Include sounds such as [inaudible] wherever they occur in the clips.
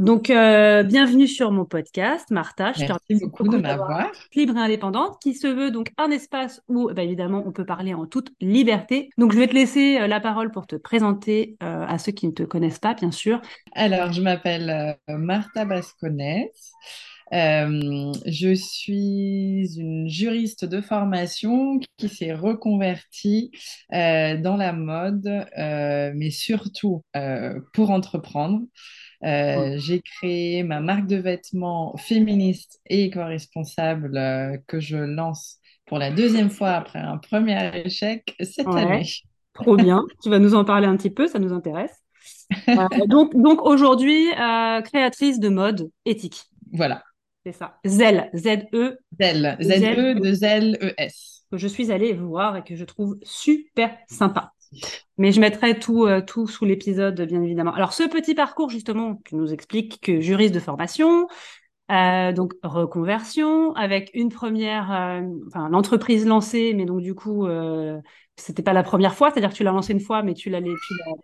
Donc, euh, bienvenue sur mon podcast, Martha. Je Merci te beaucoup de m'avoir. Libre et indépendante, qui se veut donc un espace où, bah, évidemment, on peut parler en toute liberté. Donc, je vais te laisser euh, la parole pour te présenter euh, à ceux qui ne te connaissent pas, bien sûr. Alors, je m'appelle Martha Basconès. je suis une juriste de formation qui s'est reconvertie dans la mode, mais surtout pour entreprendre. Euh, j'ai créé ma marque de vêtements féministe et éco-responsable euh, que je lance pour la deuxième fois après un premier échec cette année. Trop bien. tu vas nous en parler un petit peu, ça nous intéresse. Euh, donc, donc aujourd'hui, créatrice de mode éthique. Voilà. C'est ça. Zel, Z-E. Zel, Z-E de Z-E-S. Que je suis allée voir et que je trouve super sympa. Mais je mettrai tout, euh, tout sous l'épisode, bien évidemment. Alors, ce petit parcours, justement, tu nous expliques que juriste de formation, euh, donc reconversion, avec une première, euh, enfin, l'entreprise lancée, mais donc du coup, c'était pas la première fois, c'est-à-dire que tu l'as lancé une fois, mais tu l'as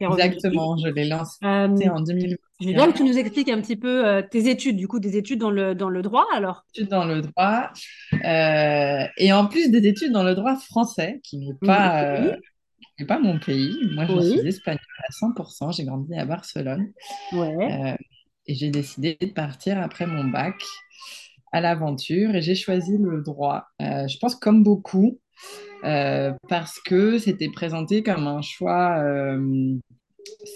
Exactement, je l'ai lancé en 2020. Je veux bien que tu nous expliques un petit peu tes études, du coup, des études dans le, dans le droit, alors? Études dans le droit, et en plus des études dans le droit français, qui n'est pas n'est pas mon pays. Moi, je suis espagnole à 100%. J'ai grandi à Barcelone. Ouais. Euh, et j'ai décidé de partir après mon bac à l'aventure et j'ai choisi le droit. Euh, je pense comme beaucoup, euh, parce que c'était présenté comme un choix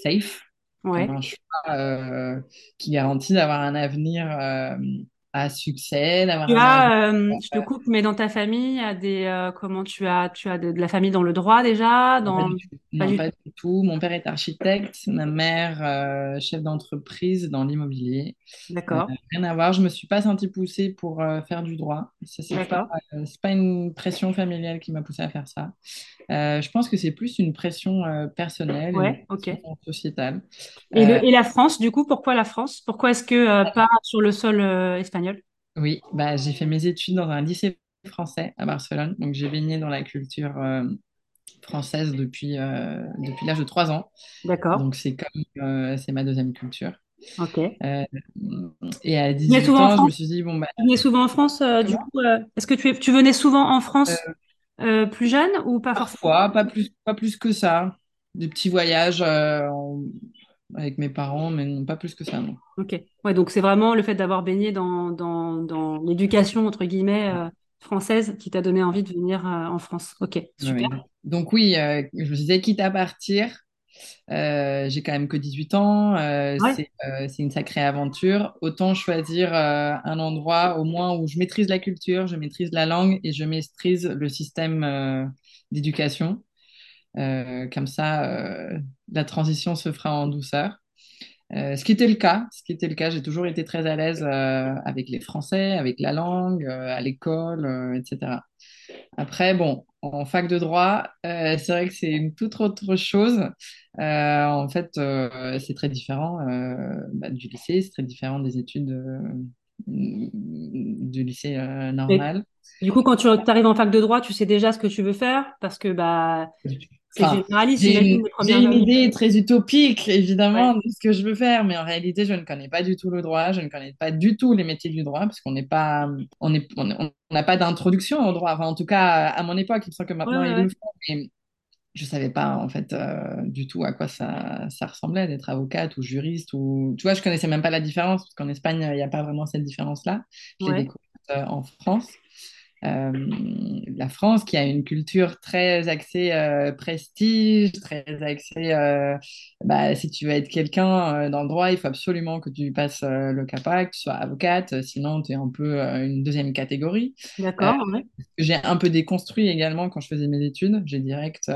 safe, ouais. comme un choix qui garantit d'avoir un avenir à succès, d'avoir tu as, euh, je te coupe, mais dans ta famille, a des, euh, comment tu as, tu as de, la famille dans le droit déjà dans... Pas, du, tout. Mon père est architecte, ma mère euh, chef d'entreprise dans l'immobilier. D'accord. rien à voir. Je me suis pas sentie poussée pour faire du droit. Ce n'est pas, pas une pression familiale qui m'a poussée à faire ça. Je pense que c'est plus une pression personnelle, ouais, sociétale. Et, et, la France, du coup, pourquoi la France? Pourquoi est-ce que pas sur le sol espagnol? Oui, bah, j'ai fait mes études dans un lycée français à Barcelone. Donc, j'ai baigné dans la culture euh, française depuis, euh, depuis l'âge de 3 ans. D'accord. Donc, c'est comme euh, c'est ma deuxième culture. Ok. et à 18 ans, je me suis dit, bon, bah. Tu venais souvent en France, du coup, est-ce que tu, tu venais souvent en France? Plus jeune ou pas Parfois, pas plus, pas plus que ça. Des petits voyages en avec mes parents, mais non, pas plus que ça, non. Ok. Ouais, donc c'est vraiment le fait d'avoir baigné dans, dans, dans l'éducation, entre guillemets, euh, française qui t'a donné envie de venir euh, en France. Ok, super. Donc oui, euh, je me disais, quitte à partir, j'ai quand même que 18 ans, c'est une sacrée aventure. Autant choisir un endroit au moins où je maîtrise la culture, je maîtrise la langue et je maîtrise le système d'éducation. Euh, comme ça, euh, la transition se fera en douceur. Euh, ce qui était le cas, ce qui était le cas, j'ai toujours été très à l'aise avec les Français, avec la langue, à l'école, etc. Après, bon, en fac de droit, c'est vrai que c'est une toute autre chose. en fait, c'est très différent bah, du lycée, c'est très différent des études du lycée normal. du coup, quand tu arrives en fac de droit, tu sais déjà ce que tu veux faire parce que bah J'ai une, idée très utopique, évidemment, de ce que je veux faire, mais en réalité, je ne connais pas du tout le droit, je ne connais pas du tout les métiers du droit, parce qu'on n'est pas, on n'a on, on pas d'introduction au droit. Enfin, en tout cas, à mon époque, il me semble que maintenant ils le font, mais je savais pas en fait euh, du tout à quoi ça, ça ressemblait d'être avocate ou juriste ou tu vois je connaissais même pas la différence parce qu'en Espagne il n'y a pas vraiment cette différence là je l'ai découverte euh, en France euh, la France qui a une culture très axée euh, prestige, très axée, euh, bah, si tu veux être quelqu'un dans le droit, il faut absolument que tu passes le CAPAC, que tu sois avocate, sinon tu es un peu une deuxième catégorie. D'accord. J'ai un peu déconstruit également quand je faisais mes études. J'ai direct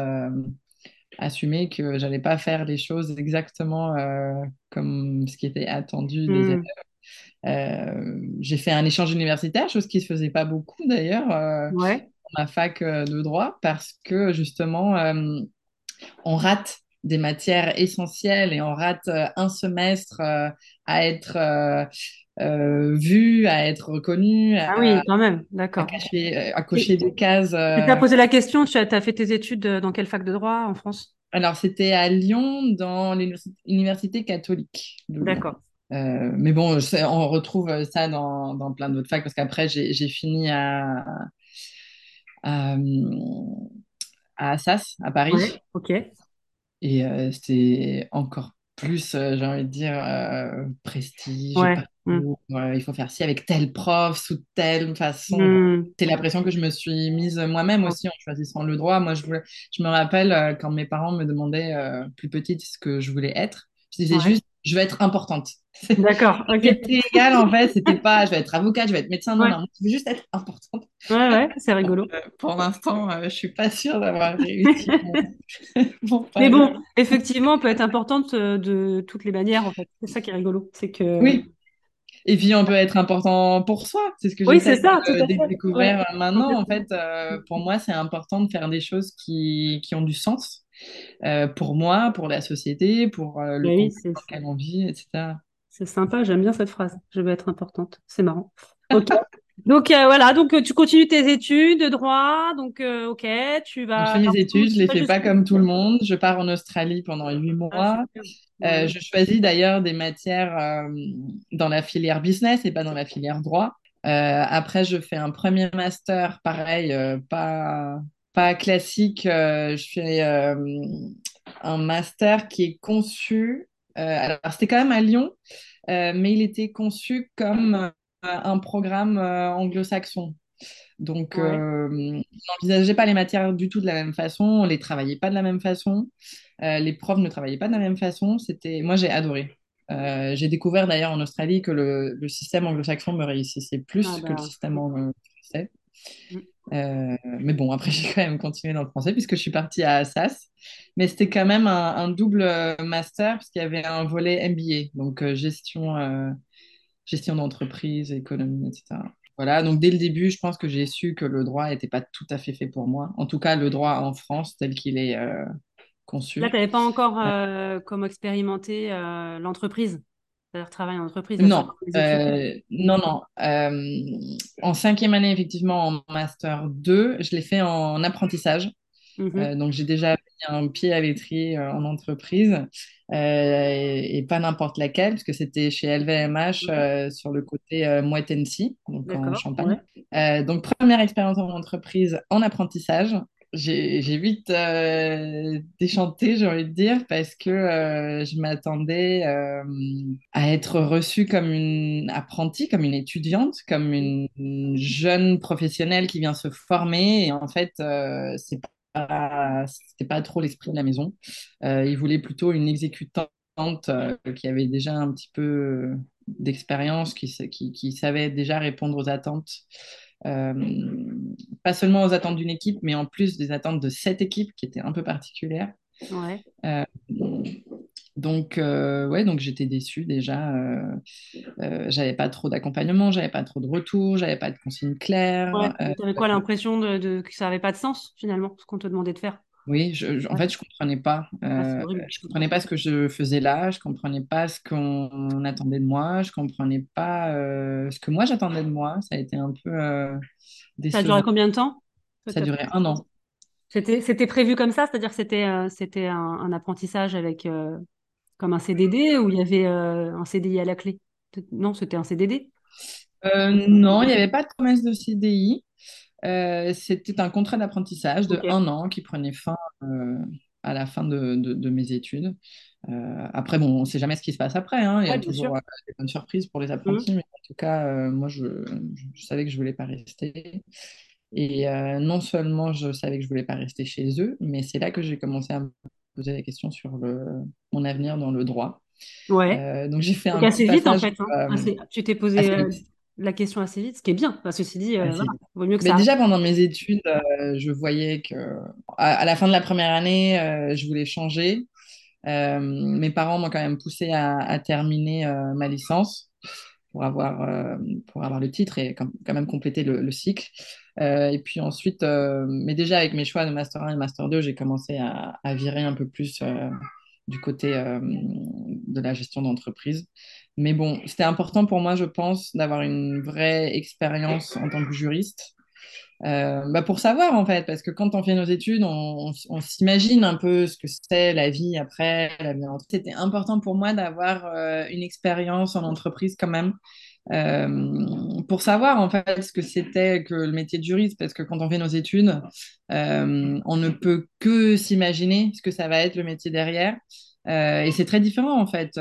assumé que j'allais pas faire les choses exactement comme ce qui était attendu des hmm. élèves j'ai fait un échange universitaire, chose qui ne se faisait pas beaucoup d'ailleurs euh, dans ma fac euh, de droit, parce que justement, on rate des matières essentielles et on rate un semestre à être vu, à être reconnu. Ah oui, quand même, d'accord. À, cocher des cases. Tu as posé la question, tu as, as, fait tes études dans quelle fac de droit en France? Alors, c'était à Lyon, dans l'université catholique. D'accord. Euh, mais bon, on retrouve ça dans, dans plein d'autres facs parce qu'après, j'ai fini à, à, à, Assas, à Paris. ok. Et euh, c'était encore plus, euh, j'ai envie de dire, prestige. Mm. il faut faire ci avec tel prof, sous telle façon. Mm. C'est l'impression que je me suis mise moi-même aussi en choisissant le droit. Moi, je, je me rappelle quand mes parents me demandaient plus petite ce que je voulais être. Je disais juste, je veux être importante. D'accord, ok. C'était égal en fait, c'était pas je vais être avocate, je vais être médecin, non, non, je veux juste être importante. Ouais, ouais, c'est rigolo. Euh, pour l'instant, euh, je suis pas sûre d'avoir réussi. [laughs] Mais bon, effectivement, peut être importante euh, de toutes les manières en fait. C'est ça qui est rigolo, c'est que. Oui. Et puis on peut être important pour soi, c'est ce que oui, c'est ça, de découvrir maintenant. En fait, pour moi, c'est important de faire des choses qui, qui ont du sens. Pour moi, pour la société, pour le oui, dans lequel on vit, etc. C'est sympa, j'aime bien cette phrase. Je vais être importante. C'est marrant. Ok. [laughs] donc euh, voilà, donc euh, tu continues tes études de droit, donc euh, ok, tu vas. Je fais mes études, je les fais pas comme tout le monde. Je pars en Australie pendant huit ah, mois. je choisis d'ailleurs des matières dans la filière business et pas dans la filière droit. après, je fais un premier master, pareil, pas pas classique. je fais un master qui est conçu euh, alors, c'était quand même à Lyon, euh, mais il était conçu comme euh, un programme anglo-saxon. Donc, on n'envisageait pas les matières du tout de la même façon, on les travaillait pas de la même façon, les profs ne travaillaient pas de la même façon. C'était, moi, j'ai adoré. j'ai découvert d'ailleurs en Australie que le, système anglo-saxon me réussissait plus ah que le bah, système français. Euh, mais bon, après, [laughs] j'ai quand même continué dans le français puisque je suis partie à Assas. Mais c'était quand même un, double euh, master puisqu'il y avait un volet MBA, donc euh, gestion, gestion d'entreprise, économie, etc. Voilà, donc dès le début, je pense que j'ai su que le droit n'était pas tout à fait fait pour moi. En tout cas, le droit en France tel qu'il est conçu. Là, tu n'avais pas encore comme expérimenté l'entreprise? C'est-à-dire travail en entreprise Non, euh, non, non. Euh, en cinquième année, effectivement, en master 2, je l'ai fait en apprentissage. Mhm. Euh, donc, j'ai déjà mis un pied à l'étrier en entreprise et, pas n'importe laquelle, parce que c'était chez LVMH sur le côté Moët donc en Champagne. donc, première expérience en entreprise en apprentissage j'ai vite euh, déchanté, j'ai envie de dire, parce que euh, je m'attendais euh, à être reçue comme une apprentie, comme une étudiante, comme une, jeune professionnelle qui vient se former. Et en fait, c'est pas, c'était pas trop l'esprit de la maison. il voulait plutôt une exécutante qui avait déjà un petit peu d'expérience, qui savait déjà répondre aux attentes. Euh, pas seulement aux attentes d'une équipe, mais en plus des attentes de cette équipe qui était un peu particulière. Ouais. Euh, donc, euh, ouais, donc j'étais déçue déjà. j'avais pas trop d'accompagnement, j'avais pas trop de retours, j'avais pas de consignes claires. tu avais quoi l'impression de, que ça avait pas de sens finalement, ce qu'on te demandait de faire? Oui, je, en fait, je comprenais pas. Ah, euh, je comprenais pas ce que je faisais là. Je comprenais pas ce qu'on attendait de moi. Je comprenais pas euh, ce que moi j'attendais de moi. Ça a été un peu euh, Ça a duré combien de temps Ça a duré un an. C'était prévu comme ça, c'est-à-dire que c'était c'était un, apprentissage avec comme un CDD ou il y avait un CDI à la clé? Non, c'était un CDD. non, il n'y avait pas de promesse de CDI. C'était un contrat d'apprentissage de un an qui prenait fin à la fin de, de, mes études. Euh, après, bon, on ne sait jamais ce qui se passe après. Hein. Il y a toujours euh, des bonnes surprises pour les apprentis, mmh. mais en tout cas, euh, moi, je, je, savais que je ne voulais pas rester. Et non seulement je savais que je ne voulais pas rester chez eux, mais c'est là que j'ai commencé à me poser la question sur le, mon avenir dans le droit. Ouais. donc j'ai fait un assez vite en fait. Hein. tu t'es posé la question assez vite, ce qui est bien. Parce que ceci dit, vaut mieux que mais ça. Déjà pendant mes études, je voyais que à, la fin de la première année, je voulais changer. Euh, mes parents m'ont quand même poussé à, terminer euh, ma licence pour avoir, euh, pour avoir le titre et quand, même compléter le, cycle. et puis ensuite, mais déjà avec mes choix de Master 1 et Master 2, j'ai commencé à, à, virer un peu plus du côté de la gestion d'entreprise. Mais bon, c'était important pour moi, je pense, d'avoir une vraie expérience en tant que juriste. Euh, bah pour savoir en fait, parce que quand on fait nos études, on, s'imagine un peu ce que c'est la vie après, la vie C'était important pour moi d'avoir euh, une expérience en entreprise quand même, euh, pour savoir en fait ce que c'était que le métier de juriste, parce que quand on fait nos études, on ne peut que s'imaginer ce que ça va être le métier derrière. Et c'est très différent en fait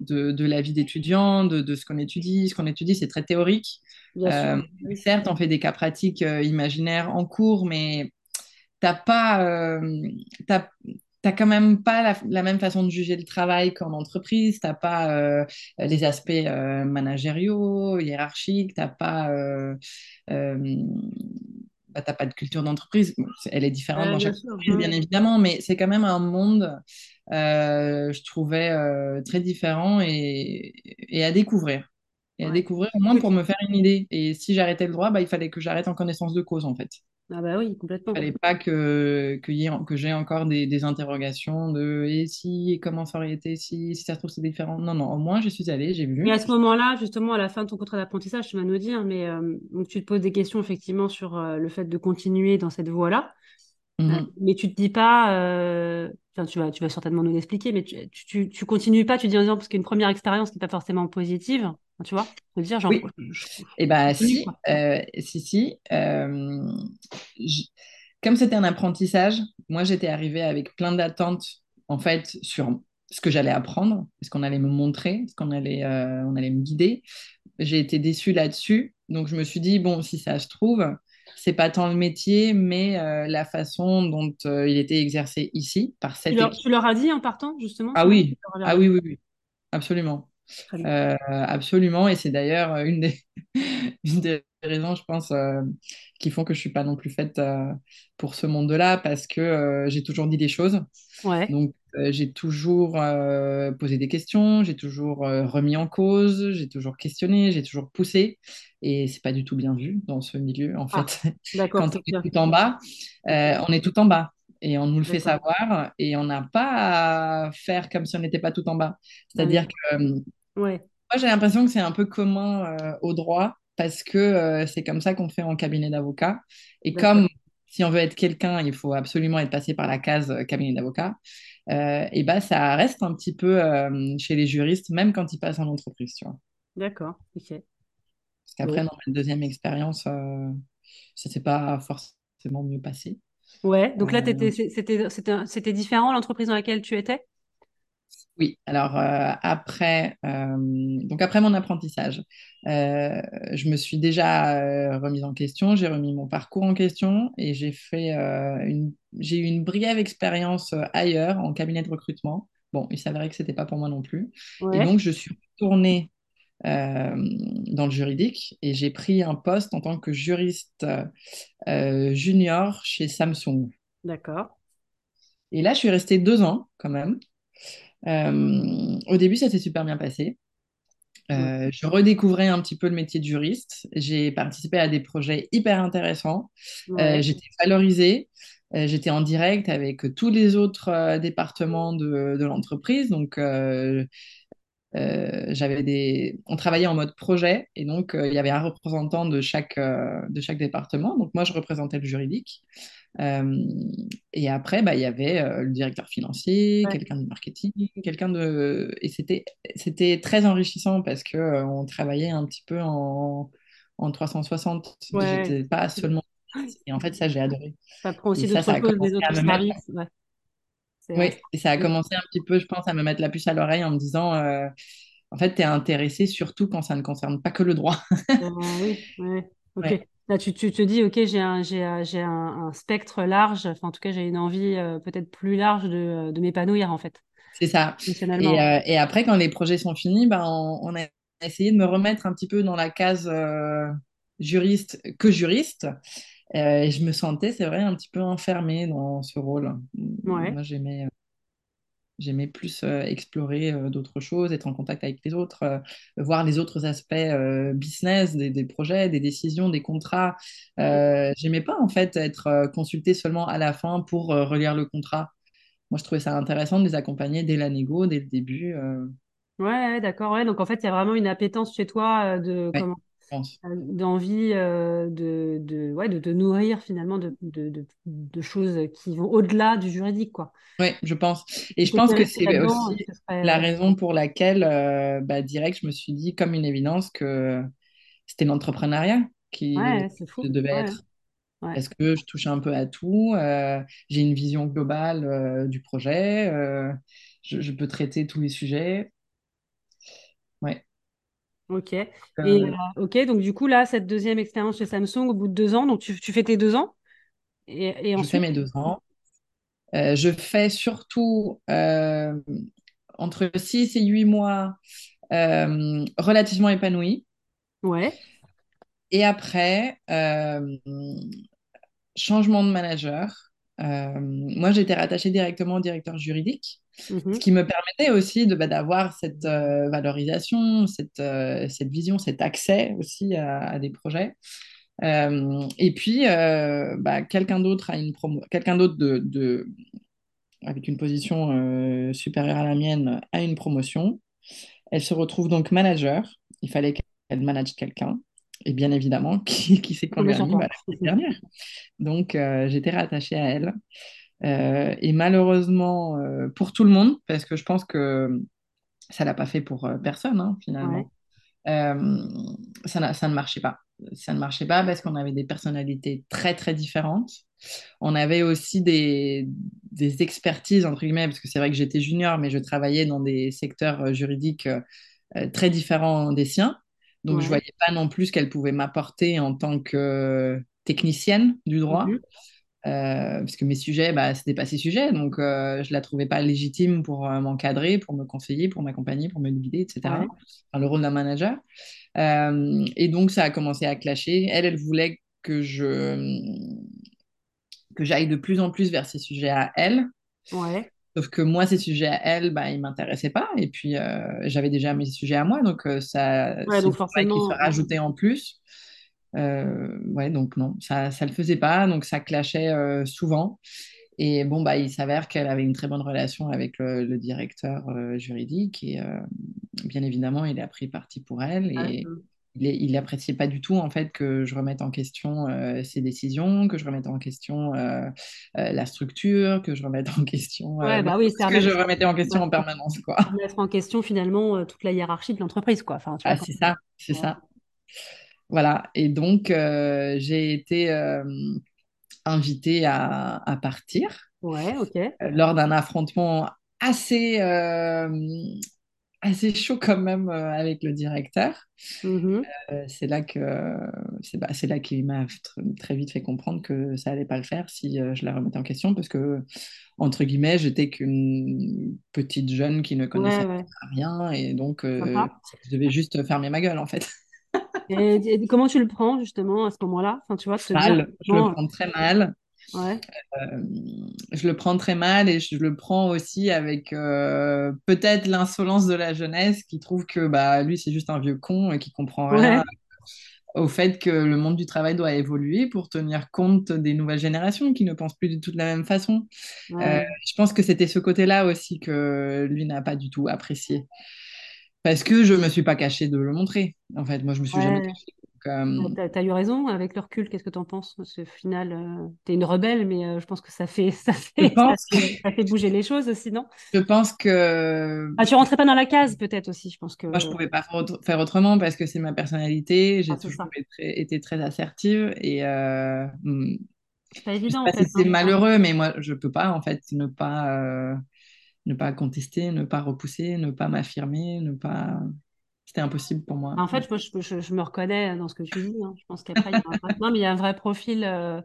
de, de, la vie d'étudiant, de, de, ce qu'on étudie. Ce qu'on étudie, c'est très théorique. Euh, certes, on fait des cas pratiques euh, imaginaires en cours, mais t'as pas, euh, t'as, quand même pas la, même façon de juger le travail qu'en entreprise. T'as pas les aspects managériaux, hiérarchiques. T'as pas bah, t'as pas de culture d'entreprise. elle est différente dans chaque entreprise, bien évidemment, mais c'est quand même un monde, je trouvais, très différent et, et, à découvrir et à découvrir au moins pour me faire une idée. Et si j'arrêtais le droit, bah, il fallait que j'arrête en connaissance de cause, en fait. Ah bah oui, complètement. Il fallait pas que, que, que j'ai encore des, des, interrogations de et si, et comment ça aurait été, si, si ça se trouve c'est différent? Non, non, au moins je suis allée, j'ai vu. Mais à ce moment-là, justement, à la fin de ton contrat d'apprentissage, tu vas nous dire, mais euh, donc tu te poses des questions effectivement sur euh, le fait de continuer dans cette voie-là. Mhm. Euh, mais tu te dis pas, enfin, tu vas, tu vas certainement nous l'expliquer, mais tu, tu, tu, continues pas, tu dis en disant parce qu'une première expérience qui n'est pas forcément positive, tu vois veux dire, genre. Oui. Et eh bah, si, euh, si, si. Euh, comme c'était un apprentissage, moi, j'étais arrivée avec plein d'attentes, en fait, sur ce que j'allais apprendre, ce qu'on allait me montrer, ce qu'on allait, euh, on allait me guider. J'ai été déçue là-dessus. Donc, je me suis dit, bon, si ça se trouve, c'est pas tant le métier, mais la façon dont il était exercé ici par cette tu leur, tu leur as dit en partant, justement? Ah oui, ah oui, oui, oui, absolument. Euh, absolument, et c'est d'ailleurs euh, une des, [laughs] une des raisons, je pense, euh, qui font que je suis pas non plus faite pour ce monde-là, parce que j'ai toujours dit des choses. Ouais. Donc, j'ai toujours posé des questions, j'ai toujours remis en cause, j'ai toujours questionné, j'ai toujours poussé, et c'est pas du tout bien vu dans ce milieu, en ah, fait. [laughs] Quand on est tout en bas, on est tout en bas et on nous le fait savoir et on n'a pas à faire comme si on n'était pas tout en bas. C'est-à-dire que Ouais. Moi, j'ai l'impression que c'est un peu commun euh, au droit parce que euh, c'est comme ça qu'on fait en cabinet d'avocat. Et comme si on veut être quelqu'un, il faut absolument être passé par la case euh, cabinet d'avocat, et ben ça reste un petit peu chez les juristes, même quand ils passent en entreprise, tu vois. D'accord, ok. Parce qu'après, dans ma deuxième expérience, ça ne s'est pas forcément mieux passé. Ouais, donc là, c'était différent l'entreprise dans laquelle tu étais? Oui, alors euh, après, euh, donc après mon apprentissage, euh, je me suis déjà remise en question, j'ai remis mon parcours en question et j'ai fait une, j'ai eu une brève expérience ailleurs en cabinet de recrutement. Bon, il s'avérait que ce n'était pas pour moi non plus. Et donc, je suis retournée dans le juridique et j'ai pris un poste en tant que juriste junior chez Samsung. D'accord. Et là, je suis restée deux ans quand même. Euh, au début, ça s'est super bien passé. Euh, je redécouvrais un petit peu le métier de juriste. J'ai participé à des projets hyper intéressants. Euh, j'étais valorisée. J'étais en direct avec tous les autres départements de, de l'entreprise. Donc, j'avais des... On travaillait en mode projet et donc il y avait un représentant de chaque, de chaque département. Donc moi, je représentais le juridique. Et après, bah, il y avait le directeur financier, quelqu'un du marketing, quelqu'un de... Et c'était, c'était très enrichissant parce que on travaillait un petit peu en, en 360. Ouais. J'étais pas seulement... Et en fait, ça, j'ai adoré. Ça prend aussi d'autres choses, des autres services. Ouais. Oui, et ça a commencé un petit peu, je pense, à me mettre la puce à l'oreille en me disant, euh, en fait, tu es intéressé surtout quand ça ne concerne pas que le droit. Ah oui, oui, [laughs] ok. Là, tu, tu, te dis, ok, j'ai un, j'ai, un, un, spectre large, enfin, en tout cas, j'ai une envie euh, peut-être plus large de, de m'épanouir, en fait. C'est ça. Et, euh, et, après, quand les projets sont finis, ben, on, a essayé de me remettre un petit peu dans la case juriste que juriste. Euh, et je me sentais, c'est vrai, un petit peu enfermée dans ce rôle. Moi, j'aimais, euh, j'aimais plus euh, explorer d'autres choses, être en contact avec les autres, voir les autres aspects business des, des, projets, des décisions, des contrats. j'aimais pas, en fait, être consultée seulement à la fin pour relire le contrat. Moi, je trouvais ça intéressant de les accompagner dès la négo, dès le début. Ouais, d'accord. Ouais. Donc, en fait, il y a vraiment une appétence chez toi de comment euh, d'envie euh, de, de, ouais, de te nourrir finalement de, de, de choses qui vont au-delà du juridique. Quoi. Oui, je pense. Et je pense que c'est aussi la raison pour laquelle, euh, bah, direct, je me suis dit comme une évidence que c'était l'entrepreneuriat qui devait être. Parce que je touche un peu à tout, j'ai une vision globale du projet, je, je, peux traiter tous les sujets. Ouais. Ok. Et euh, ok, donc du coup, là, cette deuxième expérience chez Samsung, au bout de deux ans, donc tu, fais tes deux ans et, Je fais mes deux ans. Euh, je fais surtout euh, entre six et huit mois relativement épanouis. Ouais. Et après, changement de manager. Moi, j'étais rattachée directement au directeur juridique. Mhm. Ce qui me permettait aussi de, bah, d'avoir cette euh, valorisation, cette, euh, cette vision, cet accès aussi à, des projets. Euh, et puis, bah, quelqu'un d'autre a une promo quelqu'un d'autre de, de, avec une position supérieure à la mienne a une promotion. Elle se retrouve donc manager. Il fallait qu'elle manage quelqu'un. Et bien évidemment, [laughs] qui, qui s'est converti bah, la dernière. Donc, j'étais rattachée à elle. Euh, et malheureusement, euh, pour tout le monde, parce que je pense que ça l'a pas fait pour euh, personne, hein, finalement, ça, ça ne marchait pas. Ça ne marchait pas parce qu'on avait des personnalités très, très différentes. On avait aussi des, des expertises, entre guillemets, parce que c'est vrai que j'étais junior, mais je travaillais dans des secteurs juridiques très différents des siens. Donc, je ne voyais pas non plus ce qu'elle pouvait m'apporter en tant que technicienne du droit. Mhm. Euh, parce que mes sujets, bah, c'était pas ses sujets, donc euh, je la trouvais pas légitime pour euh, m'encadrer, pour me conseiller, pour m'accompagner, pour me guider, etc. le rôle d'un manager. et donc ça a commencé à clasher. Elle, elle voulait que je que j'aille de plus en plus vers ses sujets à elle. Ouais. Sauf que moi, ces sujets à elle, bah, ils m'intéressaient pas. Et puis, j'avais déjà mes sujets à moi, donc ça, ouais, donc forcément, se rajouter en plus. Euh, ouais, donc non, ça ne le faisait pas, donc ça clashait euh, souvent. Et bon, bah, il s'avère qu'elle avait une très bonne relation avec le, directeur euh, juridique et bien évidemment, il a pris parti pour elle et ah, il n'appréciait pas du tout en fait que je remette en question ses décisions, que je remette en question la structure, que je remette en question ouais, bah oui, ce que je remettais en question en permanence quoi. [laughs] Mettre en question finalement toute la hiérarchie de l'entreprise quoi. Enfin, ah, c'est ça, c'est ça. Voilà, et donc euh, j'ai été euh, invitée à, partir. Ouais, ok. Euh, lors d'un affrontement assez, assez chaud quand même avec le directeur. Mm-hmm. c'est là que c'est bah, là qu'il m'a très vite fait comprendre que ça allait pas le faire si je la remettais en question parce que entre guillemets j'étais qu'une petite jeune qui ne connaissait rien et donc je devais juste fermer ma gueule en fait. [laughs] Et, comment tu le prends justement à ce moment-là? Enfin, tu vois, mal. je le prends très mal. Ouais. Euh, je le prends très mal et je le prends aussi avec euh, peut-être l'insolence de la jeunesse qui trouve que bah, lui c'est juste un vieux con et qui comprend rien au fait que le monde du travail doit évoluer pour tenir compte des nouvelles générations qui ne pensent plus du tout de la même façon. Euh, je pense que c'était ce côté-là aussi que lui n'a pas du tout apprécié. parce que je me suis pas cachée de le montrer. En fait, moi, je me suis jamais cachée. Euh, tu as, eu raison avec le recul, qu'est-ce que tu en penses Ce final, euh, tu es une rebelle, mais euh, je pense que ça fait, [laughs] ça, fait, ça, fait, bouger les choses aussi, non? Je pense que. Ah, tu rentrais pas dans la case, peut-être aussi, je pense que. Moi, je pouvais pas faire autrement parce que c'est ma personnalité. J'ai ah, toujours été très, assertive et. Hmm, c'est pas évident. c'est hein. malheureux, mais moi, je peux pas, en fait, ne pas, ne pas contester, ne pas repousser, ne pas m'affirmer, ne pas c'était impossible pour moi. En fait, je, je, me reconnais dans ce que tu dis. Hein. Je pense qu'après, il y a un vrai... [laughs] non, mais il y a un vrai profil. Euh,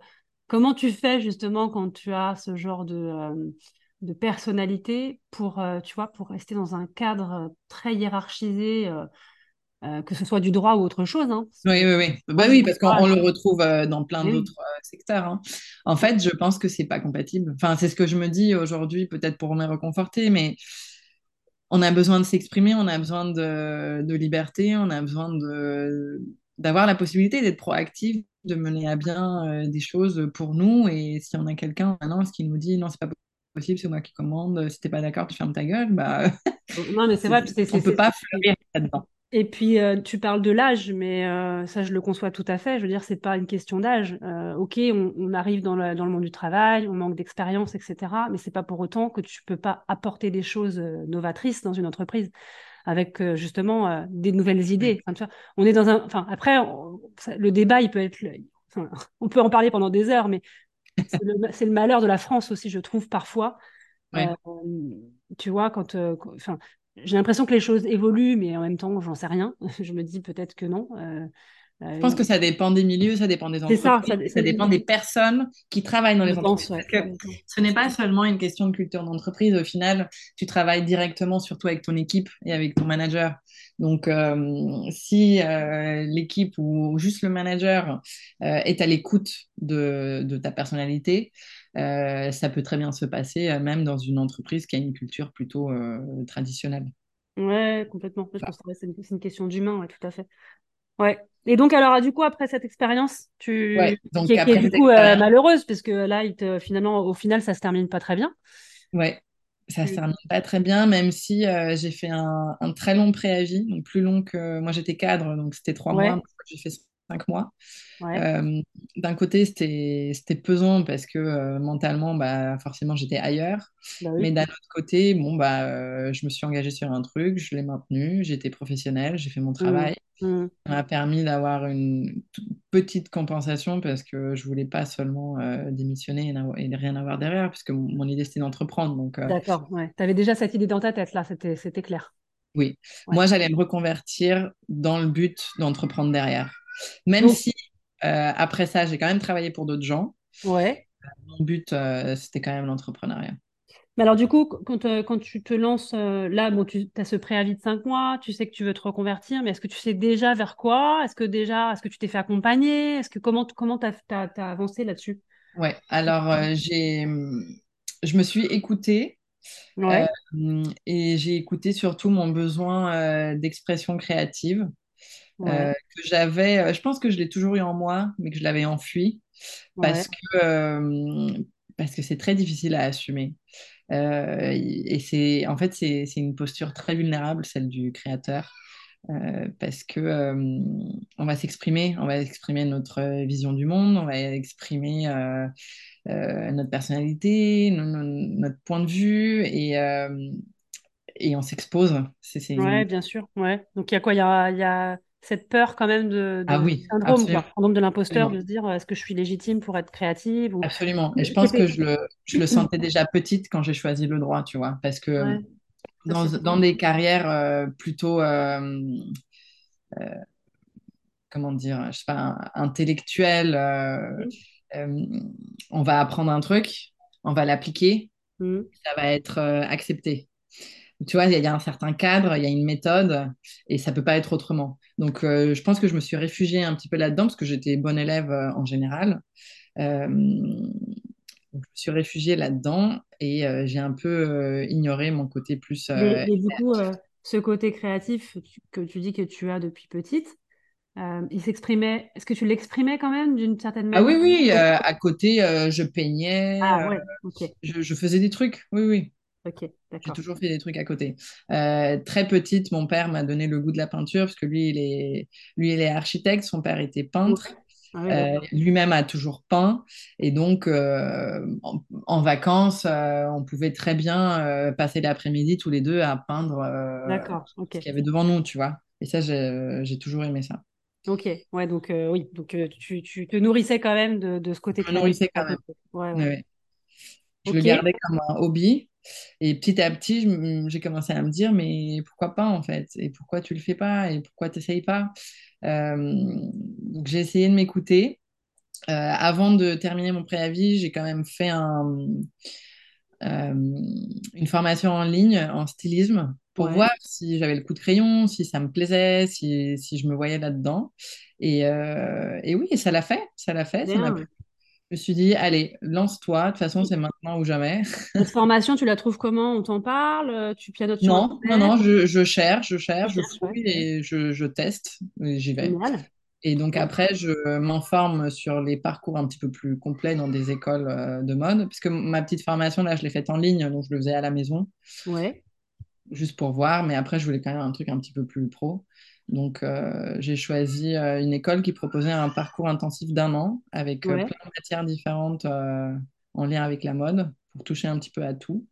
comment tu fais justement quand tu as ce genre de, euh, de personnalité pour, euh, tu vois, pour rester dans un cadre très hiérarchisé, que ce soit du droit ou autre chose hein? Oui, oui, oui. Bah, oui, parce qu'on le retrouve dans plein d'autres secteurs. Hein. En fait, je pense que c'est pas compatible. Enfin, c'est ce que je me dis aujourd'hui, peut-être pour me réconforter, mais on a besoin de s'exprimer, on a besoin de, liberté, on a besoin d'avoir la possibilité d'être proactif, de mener à bien euh, des choses pour nous. Et si on a quelqu'un maintenant qui nous dit non, c'est pas possible, c'est moi qui commande, si t'es pas d'accord, tu fermes ta gueule, bah. non, mais c'est vrai, [laughs] on peut pas fleurir là-dedans. Et puis, euh, tu parles de l'âge, mais euh, ça, je le conçois tout à fait. Je veux dire, c'est pas une question d'âge. Euh, ok, on, arrive dans le, dans le, monde du travail, on manque d'expérience, etc. Mais c'est pas pour autant que tu peux pas apporter des choses novatrices dans une entreprise avec justement des nouvelles idées. Enfin, tu vois, on est dans un. Enfin, après, le débat, il peut être. on peut en parler pendant des heures, mais c'est le, le, malheur de la France aussi, je trouve parfois. tu vois, quand, enfin, j'ai l'impression que les choses évoluent, mais en même temps, j'en sais rien. [laughs] je me dis peut-être que non. Euh, euh, je pense que ça dépend des milieux, ça dépend des entreprises, ça, ça, dépend des personnes qui travaillent dans les entreprises. ce n'est pas seulement une question de culture d'entreprise. Au final, tu travailles directement, surtout avec ton équipe et avec ton manager. Donc, euh, si l'équipe ou juste le manager est à l'écoute de, de, ta personnalité, euh, ça peut très bien se passer, euh, même dans une entreprise qui a une culture plutôt euh, traditionnelle. Ouais, complètement. Je pense que c'est une, question d'humain, ouais, tout à fait. Ouais. Et donc, alors, du coup, après cette expérience, tu... donc, qui, est, du coup malheureuse, parce que là, il te... finalement, au final, ça se termine pas très bien. Ouais, ça se termine pas très bien, même si j'ai fait un, très long préavis, donc plus long que moi j'étais cadre, donc c'était trois mois. J'ai fait cinq mois. Euh, d'un côté, c'était pesant parce que euh, mentalement, bah, forcément, j'étais ailleurs. Bah Mais d'un autre côté, bon, bah, euh, je me suis engagée sur un truc, je l'ai maintenu, j'étais professionnelle, j'ai fait mon mmh. travail. Mmh. Ça m'a permis d'avoir une petite compensation parce que je voulais pas seulement démissionner et, rien avoir derrière, puisque mon, idée, c'était d'entreprendre. Donc, D'accord, ouais. Tu avais déjà cette idée dans ta tête, là, c'était clair. Oui, moi, j'allais me reconvertir dans le but d'entreprendre derrière. Même si euh, après ça, j'ai quand même travaillé pour d'autres gens. Ouais. Euh, mon but, euh, c'était quand même l'entrepreneuriat. Mais alors, du coup, quand, quand tu te lances là, bon, tu as ce préavis de cinq mois, tu sais que tu veux te reconvertir, mais est-ce que tu sais déjà vers quoi? Est-ce que déjà, est-ce que tu t'es fait accompagner? Est-ce que comment comment tu as, avancé là-dessus? Ouais, alors j'ai, je me suis écoutée et j'ai écouté surtout mon besoin d'expression créative. Euh, que j'avais, euh, je pense que je l'ai toujours eu en moi, mais que je l'avais enfui parce que euh, parce que c'est très difficile à assumer. et c'est en fait c'est une posture très vulnérable, celle du créateur. parce que on va s'exprimer, on va exprimer notre vision du monde, on va exprimer notre personnalité, notre point de vue, et, et on s'expose. Ouais, bien sûr. Ouais. Donc il y a quoi? Il y a, y a cette peur quand même de, ah oui, syndrome, syndrome de l'imposteur, de se dire est-ce que je suis légitime pour être créative ou... Absolument. Et je pense que je le, je le, sentais [laughs] déjà petite quand j'ai choisi le droit, tu vois, parce que dans, dans, des carrières euh, plutôt, euh, euh, comment dire, je sais pas, intellectuelles, on va apprendre un truc, on va l'appliquer, mmh. ça va être accepté. Tu vois, il y, a un certain cadre, il y a une méthode, et ça peut pas être autrement. Donc, euh, je pense que je me suis réfugiée un petit peu là-dedans parce que j'étais bonne élève euh, en général. Euh, je me suis réfugiée là-dedans et j'ai un peu ignoré mon côté plus. Et, du coup, ce côté créatif que tu dis que tu as depuis petite, il s'exprimait. Est-ce que tu l'exprimais quand même d'une certaine manière Ah oui, oui. à côté, je peignais. Ah ouais. je, je, faisais des trucs. Oui, oui. Ok, J'ai toujours fait des trucs à côté. Euh, très petite, mon père m'a donné le goût de la peinture parce que lui, il est, lui, il est architecte, son père était peintre. Ah oui, Euh, lui-même a toujours peint. Et donc, euh, en, en vacances, euh, on pouvait très bien passer l'après-midi tous les deux à peindre ce qu'il y avait devant nous, tu vois. Et ça, j'ai j'ai toujours aimé ça. Ok, ouais, donc oui, donc tu, tu te nourrissais quand même de, de ce côté Je me nourrissais quand même. côté. Ouais, Ouais, ouais. ouais. Je le gardais comme un hobby. Et petit à petit, j'ai commencé à me dire, mais pourquoi pas en fait? Et pourquoi tu le fais pas? Et pourquoi tu n'essayes pas? Euh, donc j'ai essayé de m'écouter. Euh, avant de terminer mon préavis, j'ai quand même fait un, euh, une formation en ligne en stylisme pour ouais, voir si j'avais le coup de crayon, si ça me plaisait, si, si je me voyais là-dedans. Et, euh, et oui, ça l'a fait, ça l'a fait, ça m'a plu. Je me suis dit, allez, lance-toi, de toute façon, c'est maintenant ou jamais. [laughs] Cette formation, tu la trouves comment? On t'en parle? Tu pianotes sur Non, non, non, je, je cherche, je cherche, je fouille et je, je teste, j'y vais. Génial. Et donc après, je m'informe sur les parcours un petit peu plus complets dans des écoles euh, de mode, parce que ma petite formation, là, je l'ai faite en ligne, donc je le faisais à la maison, Ouais, juste pour voir, mais après, je voulais quand même un truc un petit peu plus pro. Donc euh, j'ai choisi euh, une école qui proposait un parcours intensif d'un an, avec euh, plein de matières différentes en lien avec la mode, pour toucher un petit peu à tout.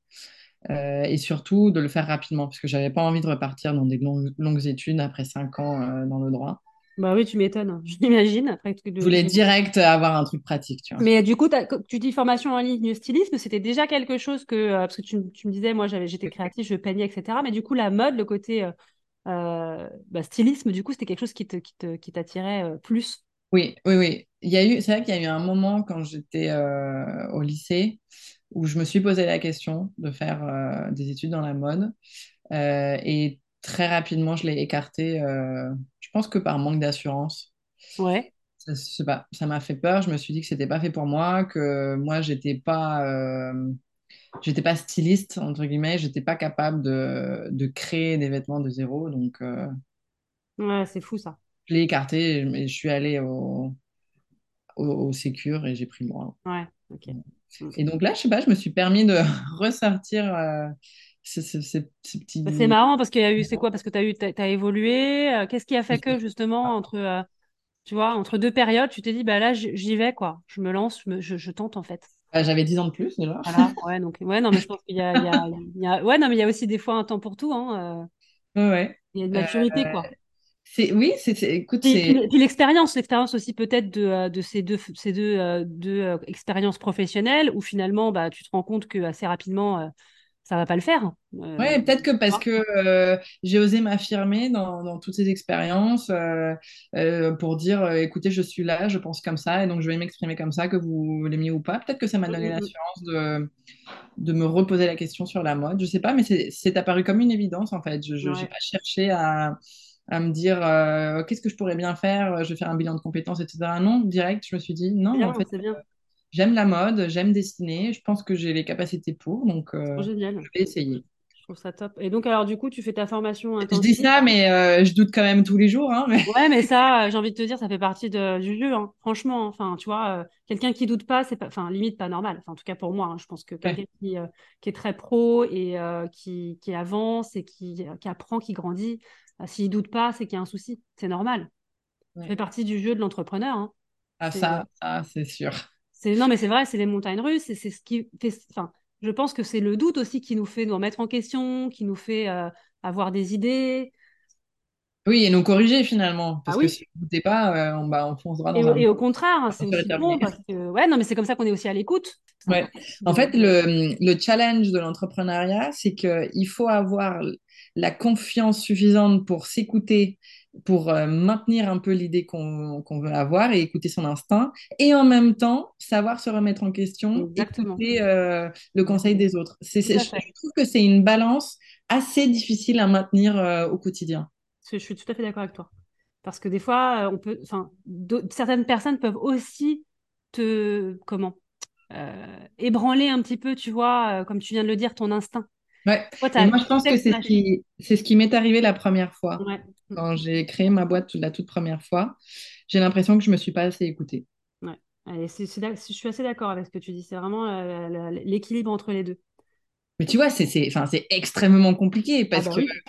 Et surtout de le faire rapidement, parce que j'avais pas envie de repartir dans des longues, longues études après cinq ans dans le droit. bah oui, tu m'étonnes. [laughs] Après, Je de- voulais de- direct avoir un truc pratique, tu vois. Mais du coup, tu dis formation en ligne stylisme, c'était déjà quelque chose que, parce que tu, tu me disais, moi, j'étais créative, je peignais, etc. Mais du coup, la mode, le côté bah, stylisme, du coup, c'était quelque chose qui te, qui te, qui t'attirait euh, plus. Oui, oui, oui. Il y a eu, c'est vrai qu'il y a eu un moment quand j'étais euh, au lycée où je me suis posé la question de faire euh, des études dans la mode. Euh, et très rapidement, je l'ai écarté, euh, je pense que par manque d'assurance. Ouais, Ça, je sais pas, ça m'a fait peur. Je me suis dit que c'était pas fait pour moi, que moi, j'étais pas, euh, j'étais pas styliste, entre guillemets. J'étais pas capable de, de créer des vêtements de zéro. Donc, euh, ouais, c'est fou ça. je l'ai écarté et, je suis allée au, au, au Sécure et j'ai pris moi. Ouais, ok. Et donc là, je sais pas, je me suis permis de [laughs] ressortir euh, ces, ces- ces- Bah, C'est petits. marrant parce qu'il y a eu, c'est quoi? Parce que tu as eu, évolué. euh, Qu'est-ce qui a fait que justement entre, euh, tu vois, entre deux périodes, tu t'es dit, bah là, j'y vais quoi. Je me lance, je, me- je, je tente en fait. Ah, J'avais 10 ans de plus déjà. Voilà. Ouais, donc ouais, non, mais je pense qu'il y a, y y ouais, non, mais il y a aussi des fois un temps pour tout. Hein, euh, Ouais, il y a une Euh, maturité quoi. c'est, oui, c'est, c'est- écoute, Puis, puis, l'expérience, l'expérience aussi peut-être de, euh, de ces deux, ces deux, euh, deux euh, expériences professionnelles où finalement, bah, tu te rends compte que assez rapidement, euh, ça va pas le faire. Euh, Ouais, peut-être que parce que euh, j'ai osé m'affirmer dans, dans toutes ces expériences euh, euh, pour dire, écoutez, je suis là, je pense comme ça, et donc je vais m'exprimer comme ça, que vous l'aimiez ou pas. Peut-être que ça m'a donné l'assurance de, de me reposer la question sur la mode. Je sais pas, mais c'est apparu comme une évidence en fait. Je n'ai Ouais, pas cherché à, à me dire qu'est-ce que je pourrais bien faire, je vais faire un bilan de compétences, etc. Non, direct, je me suis dit, non, en bien, fait, c'est bien, j'aime la mode, j'aime dessiner, je pense que j'ai les capacités pour, donc euh, génial. je vais essayer. Je trouve ça top. Et donc, alors, du coup, tu fais ta formation Je dis ça, mais euh, je doute quand même tous les jours. Hein, mais... Ouais, mais ça, euh, j'ai envie de te dire, ça fait partie de- du jeu, hein. Franchement. Enfin, tu vois, euh, quelqu'un qui doute pas, c'est pas, enfin, limite pas normal. Enfin, en tout cas pour moi, hein. je pense que quelqu'un Ouais, qui, qui est très pro et qui, qui avance et qui, qui apprend, qui grandit, euh, s'il doute pas, c'est qu'il y a un souci. C'est normal. Ça fait partie du jeu de l'entrepreneur, hein. Ah, ça, ça c'est sûr. Non, mais c'est vrai, c'est les montagnes russes et c'est ce qui fait, enfin, je pense que c'est le doute aussi qui nous fait nous remettre en question, qui nous fait euh, avoir des idées. Oui, et nous corriger finalement, Ah parce que oui. si vous ne doutez pas, euh, on, bah, on fonce droit Et, dans au- un et au contraire, hein, c'est aussi bon parce que, ouais, non, mais c'est comme ça qu'on est aussi à l'écoute. Ouais. En fait, le, le challenge de l'entrepreneuriat, c'est qu'il faut avoir la confiance suffisante pour s'écouter, pour euh, maintenir un peu l'idée qu'on veut avoir et écouter son instinct, et en même temps savoir se remettre en question, Exactement. écouter euh, le conseil des autres. Je trouve que c'est une balance assez difficile à maintenir euh, au quotidien. Je suis tout à fait d'accord avec toi. Parce que des fois, on peut, certaines personnes peuvent aussi te, comment, ébranler un petit peu, tu vois, comme tu viens de le dire, ton instinct. Ouais. Toi, Et moi, je pense que c'est ce qui, c'est ce qui m'est arrivé la première fois. Ouais. Quand j'ai créé ma boîte la toute première fois, j'ai l'impression que je me suis pas assez écoutée. Ouais. Allez, d'ac- je suis assez d'accord avec ce que tu dis. C'est vraiment euh, l'équilibre entre les deux. Mais tu vois, c'est c'est- enfin, c'est extrêmement compliqué Ah parce bah que oui.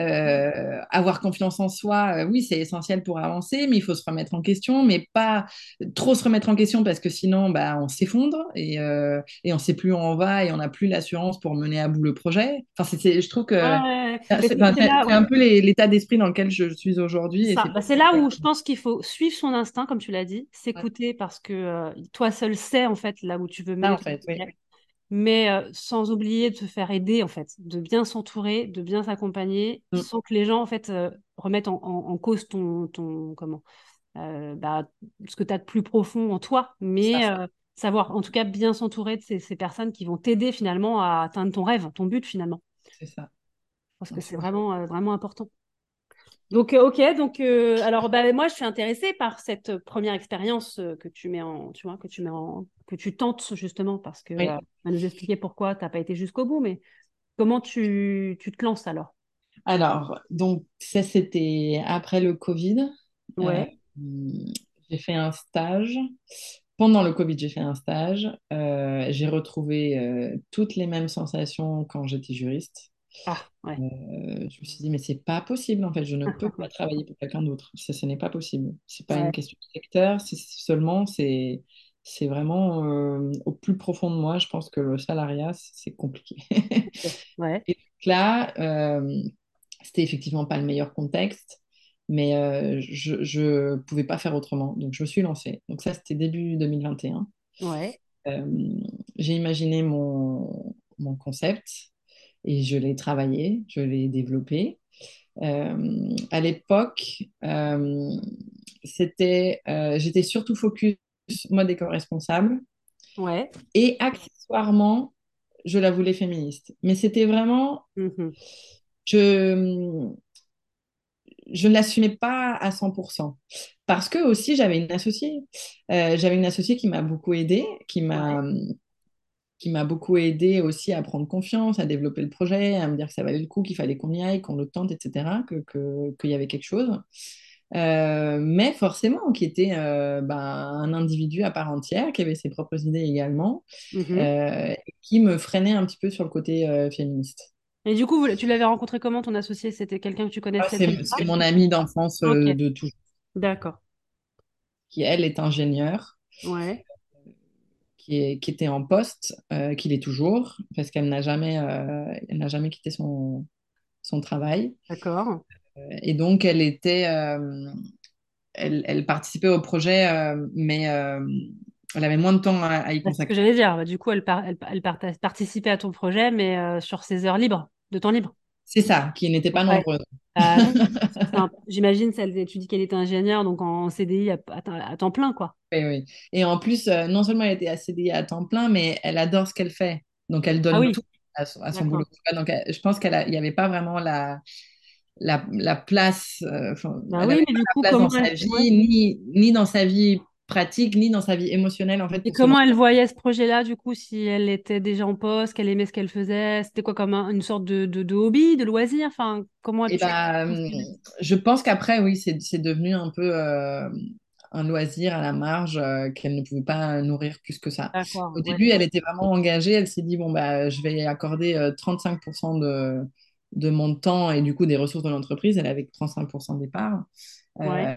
Euh, avoir confiance en soi, euh, oui, c'est essentiel pour avancer, mais il faut se remettre en question, mais pas trop se remettre en question parce que sinon, bah, on s'effondre et, euh, et on ne sait plus où on va et on n'a plus l'assurance pour mener à bout le projet. Enfin, c'est, c'est- je trouve que ouais, c'est un peu l'état d'esprit dans lequel je suis aujourd'hui c'est Bah, c'est là où je pense qu'il faut suivre son instinct, comme tu l'as dit, Ouais, s'écouter parce que toi seul sais en fait là où tu veux mener en ton fait, oui. Mais euh, sans oublier de se faire aider en fait, de bien s'entourer, de bien s'accompagner, Mm, sans que les gens en fait euh, remettent en, en- en cause ton, ton comment euh, bah, ce que tu as de plus profond en toi, mais savoir en tout cas bien s'entourer de ces, ces personnes qui vont t'aider finalement à atteindre ton rêve, ton but finalement. c'est ça. Je pense Non, que c'est vraiment vraiment important. Donc, euh, ok, donc euh, alors bah, moi je suis intéressée par cette première expérience euh, que tu mets en, tu vois, que tu mets en, que tu tentes justement parce que euh, Oui. on va nous expliquer pourquoi tu n'as pas été jusqu'au bout, mais comment tu, tu te lances alors? Alors, donc, ça, c'était après le Covid. Euh, Ouais. j'ai fait un stage. Pendant le Covid, j'ai fait un stage. Euh, j'ai retrouvé euh, toutes les mêmes sensations quand j'étais juriste. Ah, ouais. Euh, je me suis dit, mais c'est pas possible, en fait, je ne peux pas travailler pour quelqu'un d'autre. Ça, ce n'est pas possible. C'est pas une question de secteur, c'est seulement, c'est, c'est vraiment euh, au plus profond de moi, je pense que le salariat, c'est compliqué. Ouais. Et donc là, euh, c'était effectivement pas le meilleur contexte, mais euh, je ne pouvais pas faire autrement. Donc, je me suis lancée. Donc, ça, c'était début 2021. Ouais. J'ai imaginé mon, mon concept et je l'ai travaillé, je l'ai développé. Euh, à l'époque, euh, c'était, euh, j'étais surtout focus mode éco-responsable Ouais. et accessoirement, je la voulais féministe. Mais c'était vraiment, Mhm. je, je ne l'assumais pas à 100%. Parce que aussi, j'avais une associée. Euh, j'avais une associée qui m'a beaucoup aidée, qui Ouais. Qui m'a beaucoup aidé aussi à prendre confiance, à développer le projet, à me dire que ça valait le coup, qu'il fallait qu'on y aille, qu'on le tente, etc., que, que- qu'il y avait quelque chose. Euh, mais forcément, qui était euh, ben, un individu à part entière, qui avait ses propres idées également, euh, qui me freinait un petit peu sur le côté euh, féministe. Et du coup, vous- tu l'avais rencontré comment ton associé? C'était quelqu'un que tu Ah, connaissais déjà? c'est, mon amie d'enfance Ok. euh, de toujours, D'accord. qui elle est ingénieure, Ouais. Qui, est, qui était en poste, euh, qui l'est toujours, parce qu'elle n'a jamais, euh, elle n'a jamais quitté son, son travail. D'accord. Et donc, elle était, euh, elle, elle participait au projet, euh, mais euh, elle avait moins de temps à, à y Bah, c'est ce que consacrer. j'allais dire. Bah, du coup, elle, par- elle, elle participait à ton projet, mais euh, sur ses heures libres, de temps libre. C'est ça, qui n'était pas Ouais. nombreux. Ah un- [laughs] J'imagine, tu dis qu'elle était ingénieure, donc en CDI à, à- à temps plein, quoi. Oui, oui. Et en plus, euh, non seulement elle était à CDI à temps plein, mais elle adore ce qu'elle fait. Donc, elle Ah donne oui, tout à son, à son boulot. Donc, elle- je pense qu'elle n'y avait pas vraiment la, la, la place, euh, oui, mais du coup, dans sa vie, ni dans sa vie pratique, ni dans sa vie émotionnelle, en fait, Et comment elle voyait ce projet-là, du coup, si elle était déjà en poste, qu'elle aimait ce qu'elle faisait? C'était quoi comme un- une sorte de, de, de hobby, de loisir? Enfin, comment ben, euh, considères je pense qu'après, oui, c'est c'est devenu un peu euh, un loisir à la marge euh, qu'elle ne pouvait pas nourrir plus que ça. Au ouais. début, elle était vraiment engagée. Elle s'est dit, bon, bah, je vais accorder euh, 35% de, de mon temps et du coup des ressources de l'entreprise. Elle avait 35% des parts. Ouais, Euh,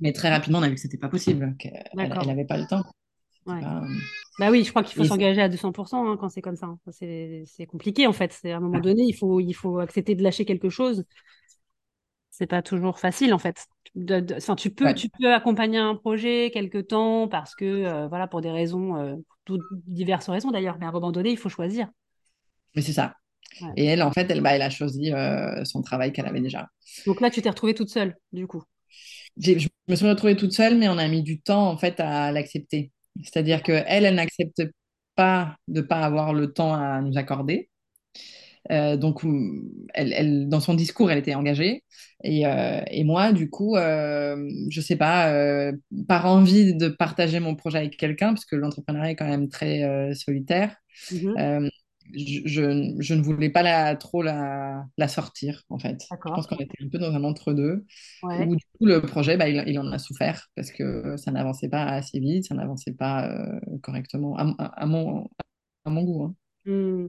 mais très rapidement, on a vu que c'était pas possible, qu'elle n'avait pas le temps. C'était Ouais. pas, euh, Bah oui, je crois qu'il faut s'engager à 200% hein, quand c'est comme ça. hein. C'est compliqué, en fait. C'est à un moment donné, il faut, il faut accepter de lâcher quelque chose. C'est pas toujours facile, en fait. De- de- enfin, tu peux, ouais. tu peux accompagner un projet quelque temps parce que, euh, voilà, pour des raisons, euh, diverses raisons d'ailleurs, mais à un moment donné, il faut choisir. Mais c'est ça. Ouais. Et elle, en fait, elle, bah, elle a choisi euh, son travail qu'elle avait déjà. Donc là, tu t'es retrouvée toute seule, du coup. Je me suis retrouvée toute seule, mais on a mis du temps en fait à l'accepter. C'est-à-dire que elle, elle n'accepte pas de pas avoir le temps à nous accorder. Euh, donc, hum, elle, elle- dans son discours, elle était engagée. Et, euh, et moi, du coup, euh, je sais pas, euh, par envie de partager mon projet avec quelqu'un, parce que l'entrepreneuriat est quand même très solitaire, Mhm. euh, je, je- je ne voulais pas la, trop la, la sortir, en fait. Je pense qu'on était un peu dans un entre-deux, Ouais. où du coup, le projet, bah, il, il en a souffert, parce que ça n'avançait pas assez vite, ça n'avançait pas euh, correctement, à, à- à mon, à mon goût. hein. Hmm.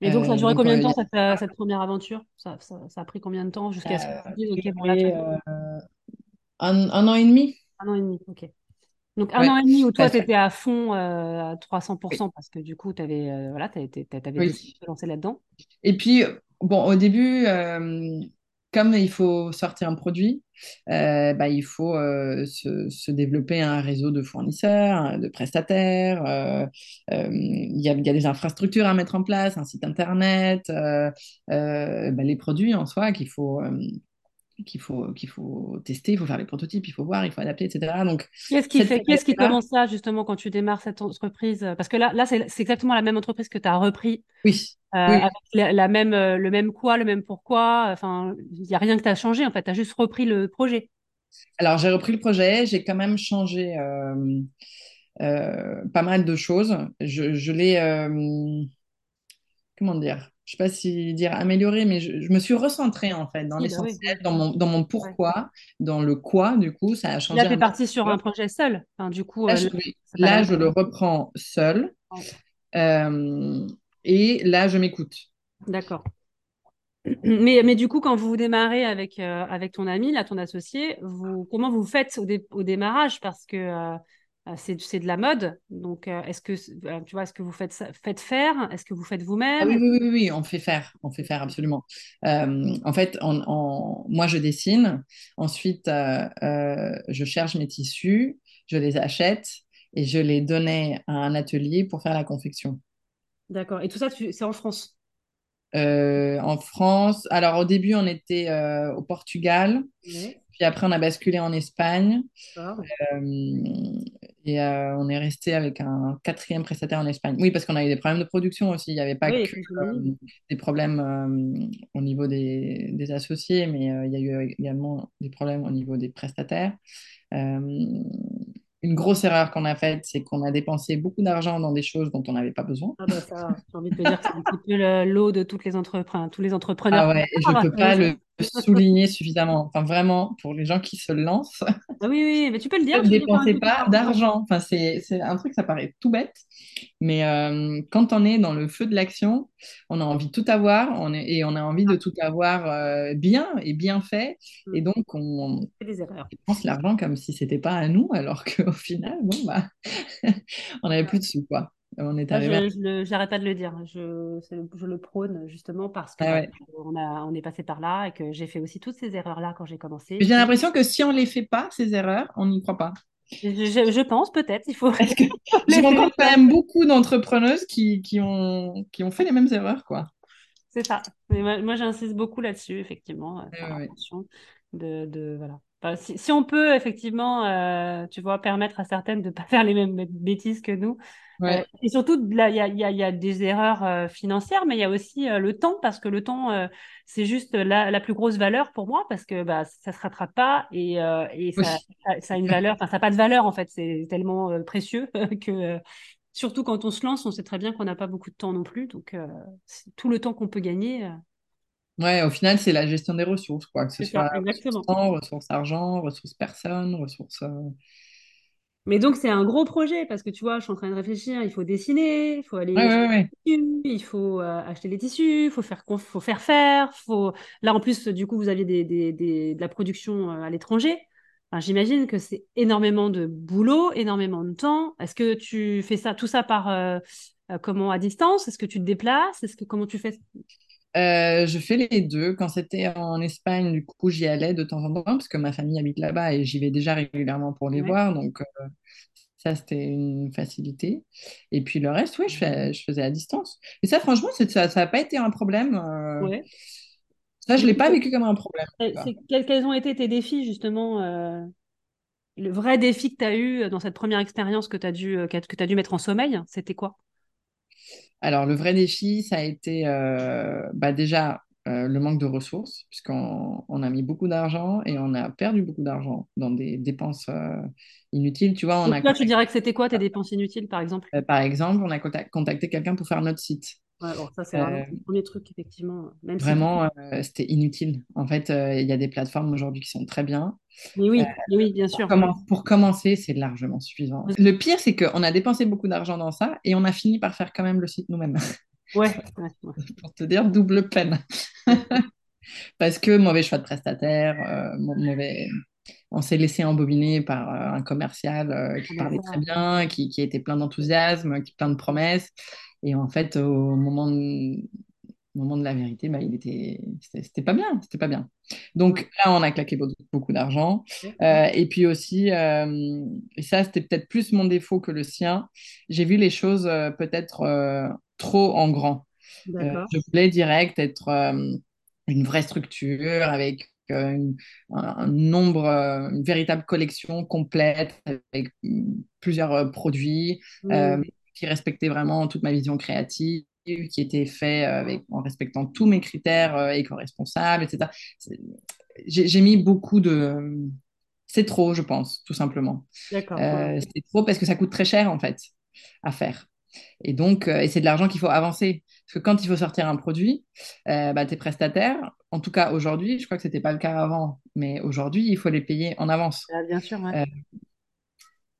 Et donc, ça a duré combien de temps, cette, première aventure? Ça, ça, a pris combien de temps jusqu'à ce que tu dises, OK, bon, là, un, un, an et demi. Un an et demi, OK. Donc, un an et demi où toi, tu étais à fond à 300% parce que du coup, tu avais, voilà, avais décidé de te lancer là-dedans. Et puis, bon, au début, comme il faut sortir un produit, euh, bah, il faut euh, se, développer un réseau de fournisseurs, de prestataires. Euh, il y, a, des infrastructures à mettre en place, un site internet, bah, les produits en soi qu'il faut, qu'il faut, qu'il faut tester, il faut faire les prototypes, il faut voir, il faut adapter, etc. Donc, qu'est-ce qui, fait, qu'est-ce qui commence ça justement quand tu démarres cette entreprise? Parce que là, là c'est, exactement la même entreprise que tu as repris. Oui. Euh, avec la, même, euh, le même quoi, le même pourquoi. Enfin, il n'y a rien que tu as changé en fait, tu as juste repris le projet. Alors, j'ai repris le projet, j'ai quand même changé euh, pas mal de choses. Je, je l'ai. comment dire? Je sais pas si dire améliorer, mais je, me suis recentrée en fait dans bah l'essentiel, dans, mon, dans mon pourquoi, dans le quoi, du coup, ça a changé. Là, tu es parti sur un projet seul. Enfin, du coup, là, je, là, je le reprends seul. Euh, et là, je m'écoute. D'accord. Mais, mais du coup, quand vous démarrez avec, euh, avec ton ami, là, ton associé, vous, comment vous faites au, au démarrage? Parce que euh, c'est de la mode. Donc, euh, est-ce que, euh, tu vois, est-ce que vous faites, faites faire? Est-ce que vous faites vous-même? ah oui, oui, oui, oui, on fait faire. On fait faire, absolument. en fait, moi, je dessine. Ensuite, je cherche mes tissus, je les achète et je les donnais à un atelier pour faire la confection. D'accord. Et tout ça, c'est en France? En France. Alors, au début, on était au Portugal. Puis après, on a basculé en Espagne. Et euh, on est resté avec un quatrième prestataire en Espagne. Oui, parce qu'on a eu des problèmes de production aussi. Il n'y avait pas que euh, des problèmes euh, au niveau des, des associés, mais il y a eu également des problèmes au niveau des prestataires une grosse erreur qu'on a faite, c'est qu'on a dépensé beaucoup d'argent dans des choses dont on n'avait pas besoin. Ah bah ça, j'ai envie de te dire que c'est un petit peu l'eau de toutes les tous les entrepreneurs. Ah ouais, et je ne peux pas le souligner suffisamment. Enfin, vraiment, pour les gens qui se lancent. Ah oui, oui, mais tu peux le dire. Ne dépensez pas d'argent. Enfin, c'est un truc, ça paraît tout bête. Mais euh, quand on est dans le feu de l'action, on a envie de tout avoir on est, et on a envie de tout avoir euh, bien et bien fait. Mm. Et donc, on, dépense l'argent comme si c'était pas à nous, alors qu'au final, bon, bah, [laughs] on n'avait plus de sous. Quoi. On est arrivé je n'arrête pas de le dire. Je, je, le prône justement parce qu'on ah on, on est passé par là et que j'ai fait aussi toutes ces erreurs-là quand j'ai commencé. J'ai l'impression que si on ne les fait pas, ces erreurs, on n'y croit pas. Je, pense peut-être. Il faut. Que [laughs] je rencontre quand même beaucoup d'entrepreneuses qui, qui, ont, qui ont fait les mêmes erreurs, quoi. C'est ça. Mais moi, j'insiste beaucoup là-dessus, effectivement. Euh, de, de, voilà. Si, on peut effectivement, euh, tu vois, permettre à certaines de ne pas faire les mêmes bêtises que nous, euh, et surtout, il y a, y, a, des erreurs euh, financières, mais il y a aussi le temps, parce que le temps, c'est juste la, plus grosse valeur pour moi, parce que bah, ça ne se rattrape pas et, et ça, ça, a une valeur, enfin, ça n'a pas de valeur en fait, c'est tellement précieux [laughs] que surtout quand on se lance, on sait très bien qu'on n'a pas beaucoup de temps non plus, donc tout le temps qu'on peut gagner. Ouais, au final, c'est la gestion des ressources, quoi, que ce soit ressources temps, ressources argent, ressources personnes, ressources. Mais donc, c'est un gros projet parce que tu vois, je suis en train de réfléchir. Il faut dessiner, il faut aller il faut euh, acheter les tissus, il faut faire, faut faire faire. Faut... Là, en plus, du coup, vous aviez des, des, des, de la production euh, à l'étranger. J'imagine que c'est énormément de boulot, énormément de temps. Est-ce que tu fais ça, tout ça par euh, comment à distance? Est-ce que tu te déplaces? Est-ce que comment tu fais? Je fais les deux. Quand c'était en Espagne, du coup, j'y allais de temps en temps parce que ma famille habite là-bas et j'y vais déjà régulièrement pour les voir. Donc, ça, c'était une facilité. Et puis le reste, oui, je, je faisais à distance. Et ça, franchement, ça n'a pas été un problème. Euh, ça, je ne l'ai pas vécu comme un problème. Quels, ont été tes défis, justement euh, Le vrai défi que tu as eu dans cette première expérience que tu as, dû, euh, que as dû mettre en sommeil, c'était quoi? Alors, le vrai défi, ça a été bah, déjà le manque de ressources, puisqu'on on a mis beaucoup d'argent et on a perdu beaucoup d'argent dans des dépenses inutiles. Tu vois, on a toi, tu dirais que c'était quoi tes dépenses inutiles, par exemple? Euh, Par exemple, on a contacté quelqu'un pour faire notre site. Ouais, ça, c'est vraiment euh, le premier truc, effectivement. Même vraiment, euh, c'était inutile. En fait, il y a des plateformes aujourd'hui qui sont très bien. Mais oui, oui bien sûr. Pour, pour commencer, c'est largement suffisant. Le pire, c'est qu'on a dépensé beaucoup d'argent dans ça et on a fini par faire quand même le site nous-mêmes. Ouais. [laughs] Pour te dire double peine. [laughs] Parce que mauvais choix de prestataire, mauvais, on s'est laissé embobiner par euh, un commercial euh, qui ah, parlait très bien, qui, était plein d'enthousiasme, qui plein de promesses. Et en fait, au moment de, moment de la vérité, bah, il était, c'était pas bien, c'était pas bien. Donc là, on a claqué beaucoup d'argent. Euh, et puis aussi, et ça, c'était peut-être plus mon défaut que le sien. J'ai vu les choses peut-être trop en grand. je voulais direct être une vraie structure avec euh, un nombre, euh, une véritable collection complète avec plusieurs euh, produits qui respectait vraiment toute ma vision créative qui était fait avec, en respectant tous mes critères éco-responsables, etc. J'ai mis beaucoup de... C'est trop, je pense, tout simplement. D'accord. C'est trop parce que ça coûte très cher, en fait, à faire. Et donc, et c'est de l'argent qu'il faut avancer. Parce que quand il faut sortir un produit, bah, tes prestataires, en tout cas aujourd'hui, je crois que ce n'était pas le cas avant, mais aujourd'hui, il faut les payer en avance. Ah, bien sûr. Euh,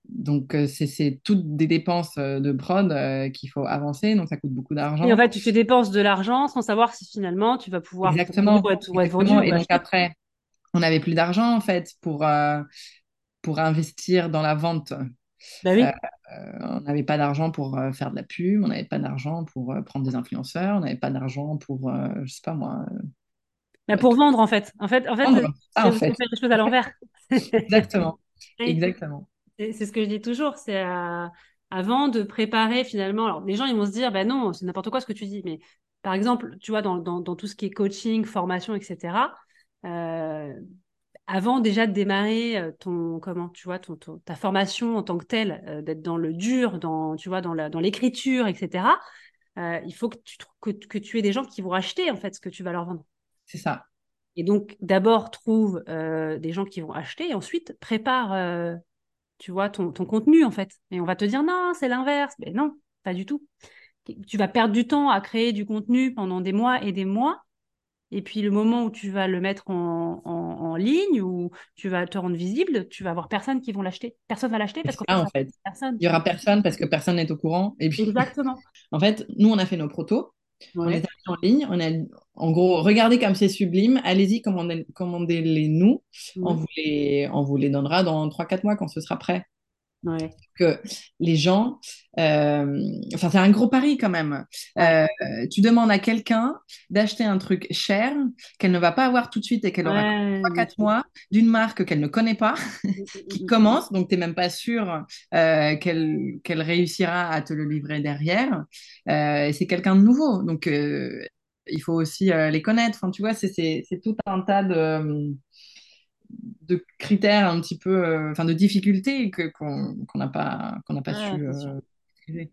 donc, euh, c'est toutes des dépenses euh, de prod qu'il faut avancer, donc ça coûte beaucoup d'argent. Et en fait, tu fais dépenses de l'argent sans savoir si finalement tu vas pouvoir Exactement. être, vendu. Et donc après, on n'avait plus d'argent en fait pour, pour investir dans la vente. Bah oui. on n'avait pas d'argent pour faire de la pub, on n'avait pas d'argent pour prendre des influenceurs, on n'avait pas d'argent pour, je sais pas moi, mais pour vendre, en fait. En fait, en fait, ah, faire les choses à l'envers. Exactement. [laughs] Exactement. C'est ce que je dis toujours. C'est euh, avant de préparer finalement. Alors, les gens, ils vont se dire, ben non, c'est n'importe quoi ce que tu dis. Mais par exemple, tu vois, dans, dans, tout ce qui est coaching, formation, etc. Euh, avant déjà de démarrer euh, ton comment tu vois ton, ta formation en tant que telle d'être dans le dur dans tu vois dans la dans l'écriture etc il faut que tu que, que tu aies des gens qui vont acheter en fait ce que tu vas leur vendre c'est ça. Et donc, d'abord, trouve euh, des gens qui vont acheter et ensuite prépare, euh, tu vois, ton, contenu, en fait. Et on va te dire, non, c'est l'inverse. Mais non, pas du tout. Tu vas perdre du temps à créer du contenu pendant des mois et des mois. Et puis, le moment où tu vas le mettre en, ligne, ou tu vas te rendre visible, tu vas avoir personne qui vont l'acheter. Personne va l'acheter parce qu'en en fait, il y aura personne parce que personne n'est au courant. Et puis... Exactement. [laughs] en fait, nous, on a fait nos protos. On est en ligne, on a, en gros, regardez comme c'est sublime, allez-y, commandez-les nous, on, vous les, on vous les donnera dans 3-4 mois quand ce sera prêt. Que les gens, euh, enfin c'est un gros pari quand même. Euh, tu demandes à quelqu'un d'acheter un truc cher qu'elle ne va pas avoir tout de suite et qu'elle aura 3-4 mois d'une marque qu'elle ne connaît pas, mm, [laughs] mm, qui mm, commence, donc tu n'es même pas sûr euh, qu'elle réussira à te le livrer derrière. et c'est quelqu'un de nouveau, donc il faut aussi les connaître. Enfin, tu vois, c'est tout un tas de de critères un petit peu, euh, enfin de difficultés qu'on n'a pas, qu'on n'a pas su euh,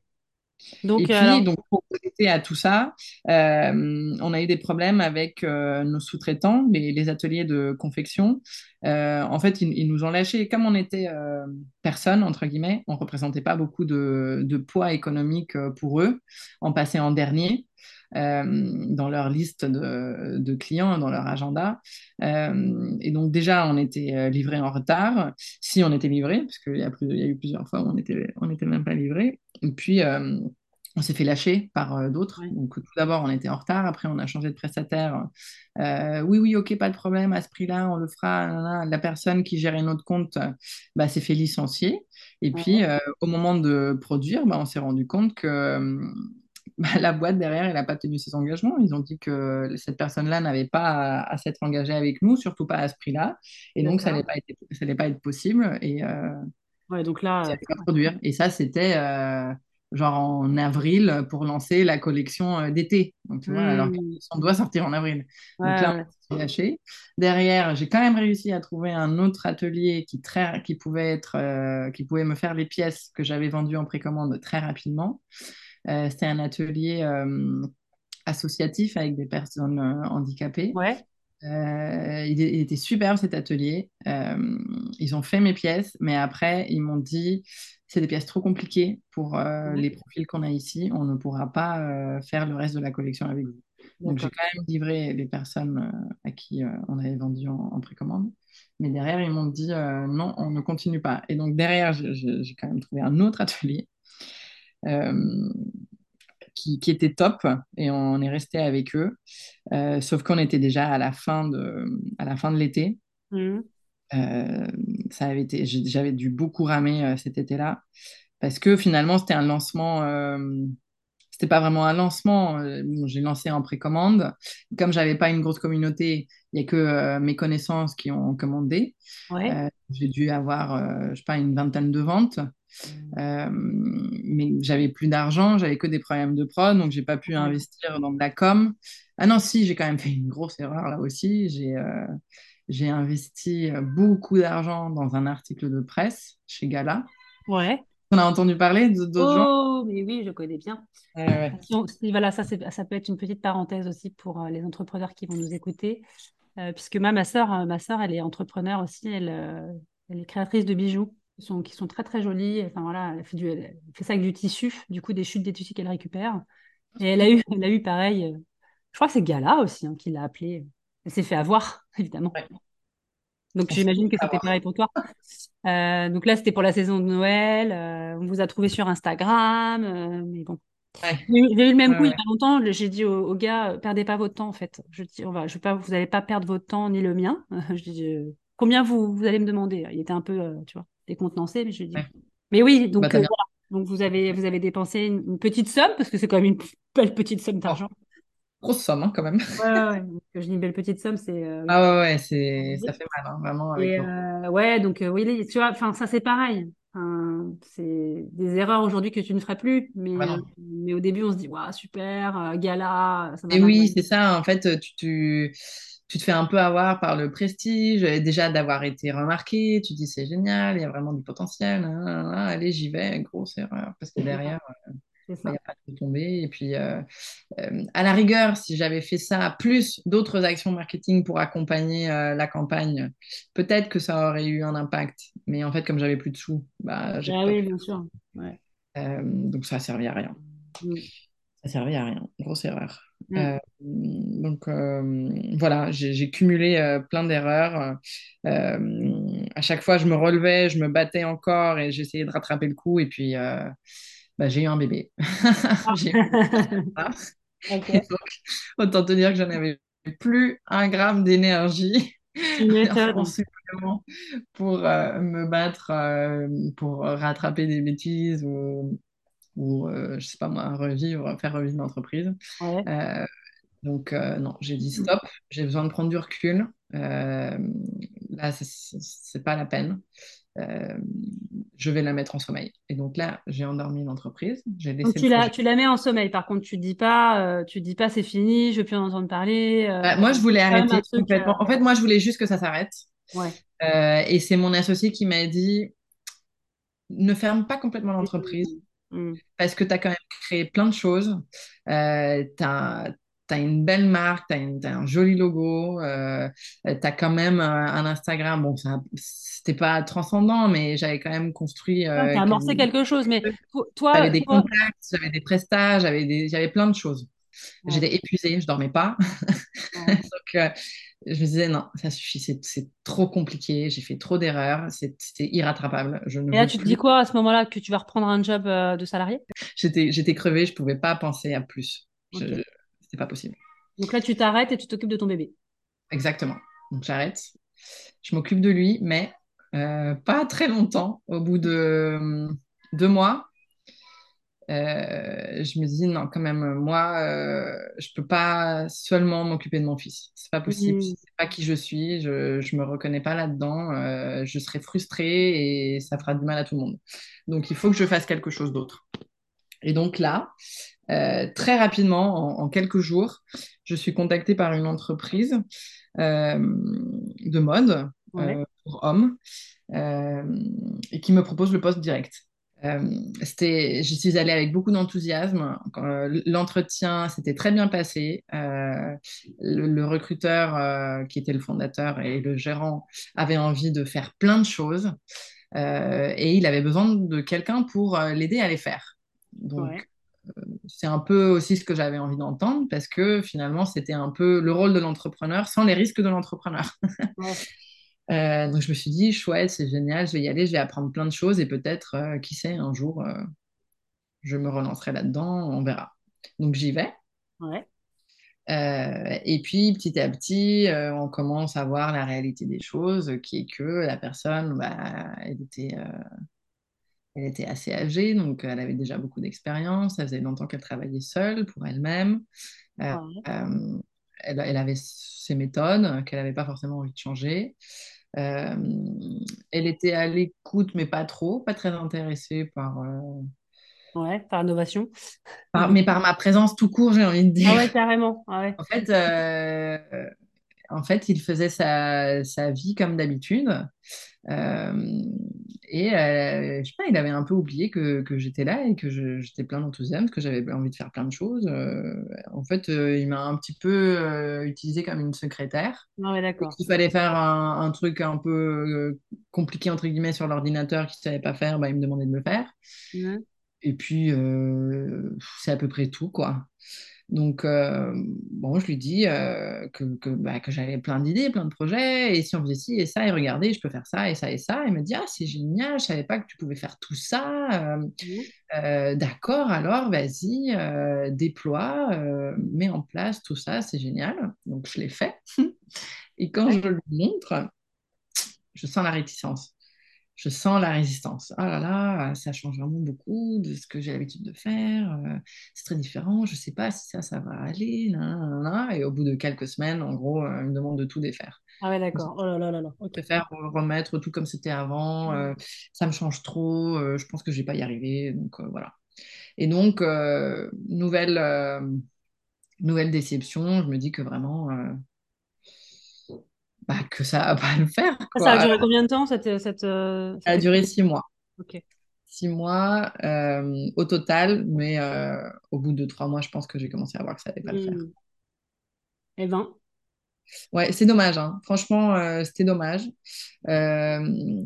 Donc, et puis, donc, pour aider à tout ça, euh, on a eu des problèmes avec nos sous-traitants, les, ateliers de confection. en fait, ils, nous ont lâchés. Comme on était personne, entre guillemets, on ne représentait pas beaucoup de, de poids économique pour eux. On passait en dernier. Euh, dans leur liste de, clients, dans leur agenda. Euh, et donc déjà, on était euh, livré en retard, si on était livré, parce qu'il y, a y a eu plusieurs fois où on n'était on était même pas livré. Et puis, on s'est fait lâcher par d'autres. Donc, tout d'abord, on était en retard. Après, on a changé de prestataire. oui, oui, ok, pas de problème. À ce prix-là, on le fera. La personne qui gérait notre compte bah, s'est fait licencier. Et puis, au moment de produire, bah, on s'est rendu compte que bah, la boîte derrière, elle n'a pas tenu ses engagements. Ils ont dit que cette personne-là n'avait pas à, s'être engagée avec nous, surtout pas à ce prix-là. Et donc, ça n'allait pas, être, pas être possible. Et, euh, ouais, donc là, pas produire. Et ça, c'était euh, genre en avril pour lancer la collection euh, d'été. Donc, tu vois, alors mmh. qu'on doit sortir en avril. donc là, on lâché. Derrière, j'ai quand même réussi à trouver un autre atelier qui, très, qui, pouvait, être, qui pouvait me faire les pièces que j'avais vendues en précommande très rapidement. Euh, c'était un atelier euh, associatif avec des personnes euh, handicapées. Ouais. il, était superbe cet atelier. ils ont fait mes pièces, mais après, ils m'ont dit c'est des pièces trop compliquées pour les profils qu'on a ici. On ne pourra pas faire le reste de la collection avec vous. Donc, j'ai quand même livré les personnes à qui on avait vendu en, précommande. Mais derrière, ils m'ont dit non, on ne continue pas. Et donc, derrière, j'ai quand même trouvé un autre atelier qui, qui, étaient top et on est resté avec eux. sauf qu'on était déjà à la fin de, à la fin de l'été. Mmh. ça avait été, j'avais dû beaucoup ramer cet été-là parce que finalement c'était un lancement c'était pas vraiment un lancement. Euh, j'ai lancé en précommande. Comme j'avais pas une grosse communauté, il y a que euh, mes connaissances qui ont commandé. Euh, j'ai dû avoir, je sais pas, une vingtaine de ventes. Mmh. mais j'avais plus d'argent, j'avais que des problèmes de prod, donc j'ai pas pu investir dans de la com. Ah non, si, j'ai quand même [laughs] fait une grosse erreur là aussi. J'ai j'ai investi beaucoup d'argent dans un article de presse chez Gala. Ouais. On a entendu parler d'autres gens? Oh, mais oui, je connais bien. Voilà, ça, ça peut être une petite parenthèse aussi pour euh, les entrepreneurs qui vont nous écouter. Euh, puisque ma, ma soeur, euh, ma soeur, elle est entrepreneur aussi. Elle, elle est créatrice de bijoux qui sont, qui sont très, très jolis. Enfin, voilà, elle fait, du, elle fait ça avec du tissu, du coup, des chutes des tissus qu'elle récupère. Et elle a eu, elle a eu pareil. je crois que c'est Gala aussi hein, qui l'a appelé. Elle s'est fait avoir, [laughs] évidemment. Donc j'imagine que c'était pareil pour toi. Euh, donc là, c'était pour la saison de Noël. Euh, on vous a trouvé sur Instagram. Euh, mais bon. J'ai eu le même coup il y a pas longtemps. J'ai dit aux, gars, perdez pas votre temps en fait. Je dis, on va, je pas, vous n'allez pas perdre votre temps ni le mien. [laughs] je dis, combien vous, vous allez me demander? Il était un peu, tu vois, décontenancé, mais je dis. Mais oui, donc bah, Donc vous avez, vous avez dépensé une, petite somme parce que c'est quand même une belle petite somme d'argent grosse somme hein, quand même. Ouais, ouais, je dis une belle petite somme, c'est. Euh, ah ouais, ouais, c'est... ça fait mal, hein, vraiment. Et, euh, ouais, donc euh, oui, tu vois, enfin, ça c'est pareil. c'est des erreurs aujourd'hui que tu ne ferais plus, mais, mais au début on se dit, waouh, super, gala. Ça et oui, c'est ça, en fait, tu, tu, tu, te fais un peu avoir par le prestige, déjà d'avoir été remarqué, tu te dis, c'est génial, il y a vraiment du potentiel, allez, j'y vais, grosse erreur, parce que derrière. Il n'y a pas de tomber. Et puis, euh, euh, à la rigueur, si j'avais fait ça, plus d'autres actions marketing pour accompagner euh, la campagne, peut-être que ça aurait eu un impact. Mais en fait, comme j'avais plus de sous, bah, j'ai ah oui, bien sûr. donc, ça a servi à rien. Mm. Ça servi à rien. Grosse erreur. Mm. donc voilà, j'ai cumulé plein d'erreurs. à chaque fois, je me relevais, je me battais encore et j'essayais de rattraper le coup. Et puis, bah, j'ai eu un bébé. [laughs] [laughs] autant te dire que j'en avais plus un gramme d'énergie [laughs] pour euh, me battre, euh, pour rattraper des bêtises ou, ou euh, je sais pas moi, revivre, faire revivre l'entreprise. donc non, j'ai dit stop, j'ai besoin de prendre du recul. là, c'est pas la peine. Euh, je vais la mettre en sommeil. Et donc là, j'ai endormi l'entreprise. tu, la, tu la mets en sommeil. Par contre, tu dis pas, euh, tu dis pas c'est fini, je veux plus en entendre parler. Euh, bah, moi, je voulais arrêter complètement. En fait, moi, je voulais juste que ça s'arrête. Ouais. et c'est mon associé qui m'a dit ne ferme pas complètement l'entreprise. Mmh. Parce que tu as quand même créé plein de choses. tu as, tu as une belle marque, tu as, un joli logo, euh, tu as quand même un, Instagram. Bon, c'était pas transcendant, mais j'avais quand même construit. Euh, tu as amorcé quelque chose, mais toi. J'avais des contacts, j'avais des prestages, j'avais plein de choses. J'étais épuisée, je dormais pas. [laughs] Donc, euh, je me disais, non, ça suffit, c'est trop compliqué, j'ai fait trop d'erreurs, c'est irrattrapable. Je Et là, tu te dis quoi à ce moment-là que tu vas reprendre un job de salarié? J'étais crevée, je pouvais pas penser à plus pas possible. Donc là, tu t'arrêtes et tu t'occupes de ton bébé. Exactement. Donc j'arrête. Je m'occupe de lui, mais euh, pas très longtemps. Au bout de euh, deux mois, euh, je me dis non, quand même, moi, je peux pas seulement m'occuper de mon fils. C'est pas possible. Je sais pas qui je suis. Je, je me reconnais pas là-dedans. je serai frustrée et ça fera du mal à tout le monde. Donc il faut que je fasse quelque chose d'autre. Et donc là, euh, très rapidement, en, quelques jours, je suis contactée par une entreprise euh, de mode euh, pour hommes et qui me propose le poste direct. C'était, j'y suis allée avec beaucoup d'enthousiasme. L'entretien s'était très bien passé. le, recruteur, qui était le fondateur et le gérant, avait envie de faire plein de choses et il avait besoin de quelqu'un pour l'aider à les faire. Donc, c'est un peu aussi ce que j'avais envie d'entendre parce que finalement, c'était un peu le rôle de l'entrepreneur sans les risques de l'entrepreneur. Euh, donc, je me suis dit, chouette, c'est génial, je vais y aller, je vais apprendre plein de choses et peut-être, euh, qui sait, un jour, euh, je me relancerai là-dedans, on verra. Donc j'y vais. Ouais. Et puis petit à petit, on commence à voir la réalité des choses, qui est que la personne, bah, elle était, elle était assez âgée, donc elle avait déjà beaucoup d'expérience. Ça faisait longtemps qu'elle travaillait seule pour elle-même. Ouais. elle, elle avait ses méthodes qu'elle n'avait pas forcément envie de changer. Euh, elle était à l'écoute, mais pas trop, pas très intéressée par, euh, Ouais, par innovation. par- mais par ma présence tout court, j'ai envie de Ah dire. ouais, carrément. Ah ouais. En fait, euh, en fait, il faisait sa, sa vie comme d'habitude. Euh, et euh, je sais pas, il avait un peu oublié que, que j'étais là et que j'étais plein d'enthousiasme, que j'avais envie de faire plein de choses. Euh, en fait, euh, il m'a un petit peu utilisé comme une secrétaire. Ah ouais, d'accord. qu'il fallait faire un, un truc un peu compliqué, entre guillemets, sur l'ordinateur qu'il ne savait pas faire, bah, il me demandait de le faire. Mhm. Et puis, c'est à peu près tout, quoi. Donc, euh, bon, je lui dis euh, que, que, bah, que j'avais plein d'idées, plein de projets, et si on faisait ci et ça, et regardez, je peux faire ça et ça et ça. Il me dit, ah, c'est génial, je savais pas que tu pouvais faire tout ça. Euh, euh, d'accord, alors vas-y, déploie, mets en place tout ça, c'est génial. Donc, je l'ai fait. [laughs] Et quand je le montre, je sens la réticence. Je sens la résistance. Ah là là, ça change vraiment beaucoup de ce que j'ai l'habitude de faire. euh, c'est très différent. Je ne sais pas si ça, ça va aller. Et au bout de quelques semaines, en gros, euh, il me demande de tout défaire. Ah ouais, Je d'accord. Oh là là là là. Ok. préfère remettre tout comme c'était avant. euh, ça me change trop. euh, je pense que je ne vais pas y arriver. Donc euh, voilà. Et donc, nouvelle, nouvelle déception. Je me dis que vraiment, bah, que ça va pas le faire, Ça, ça a duré combien de temps cette, cette, euh, Ça a cette duré six mois. Ok. Six mois euh, au total, mais euh, au bout de trois mois, je pense que j'ai commencé à voir que ça allait pas le faire. Hmm. Eh ben, Ouais, c'est dommage, hein. Franchement, euh, c'était dommage. Euh,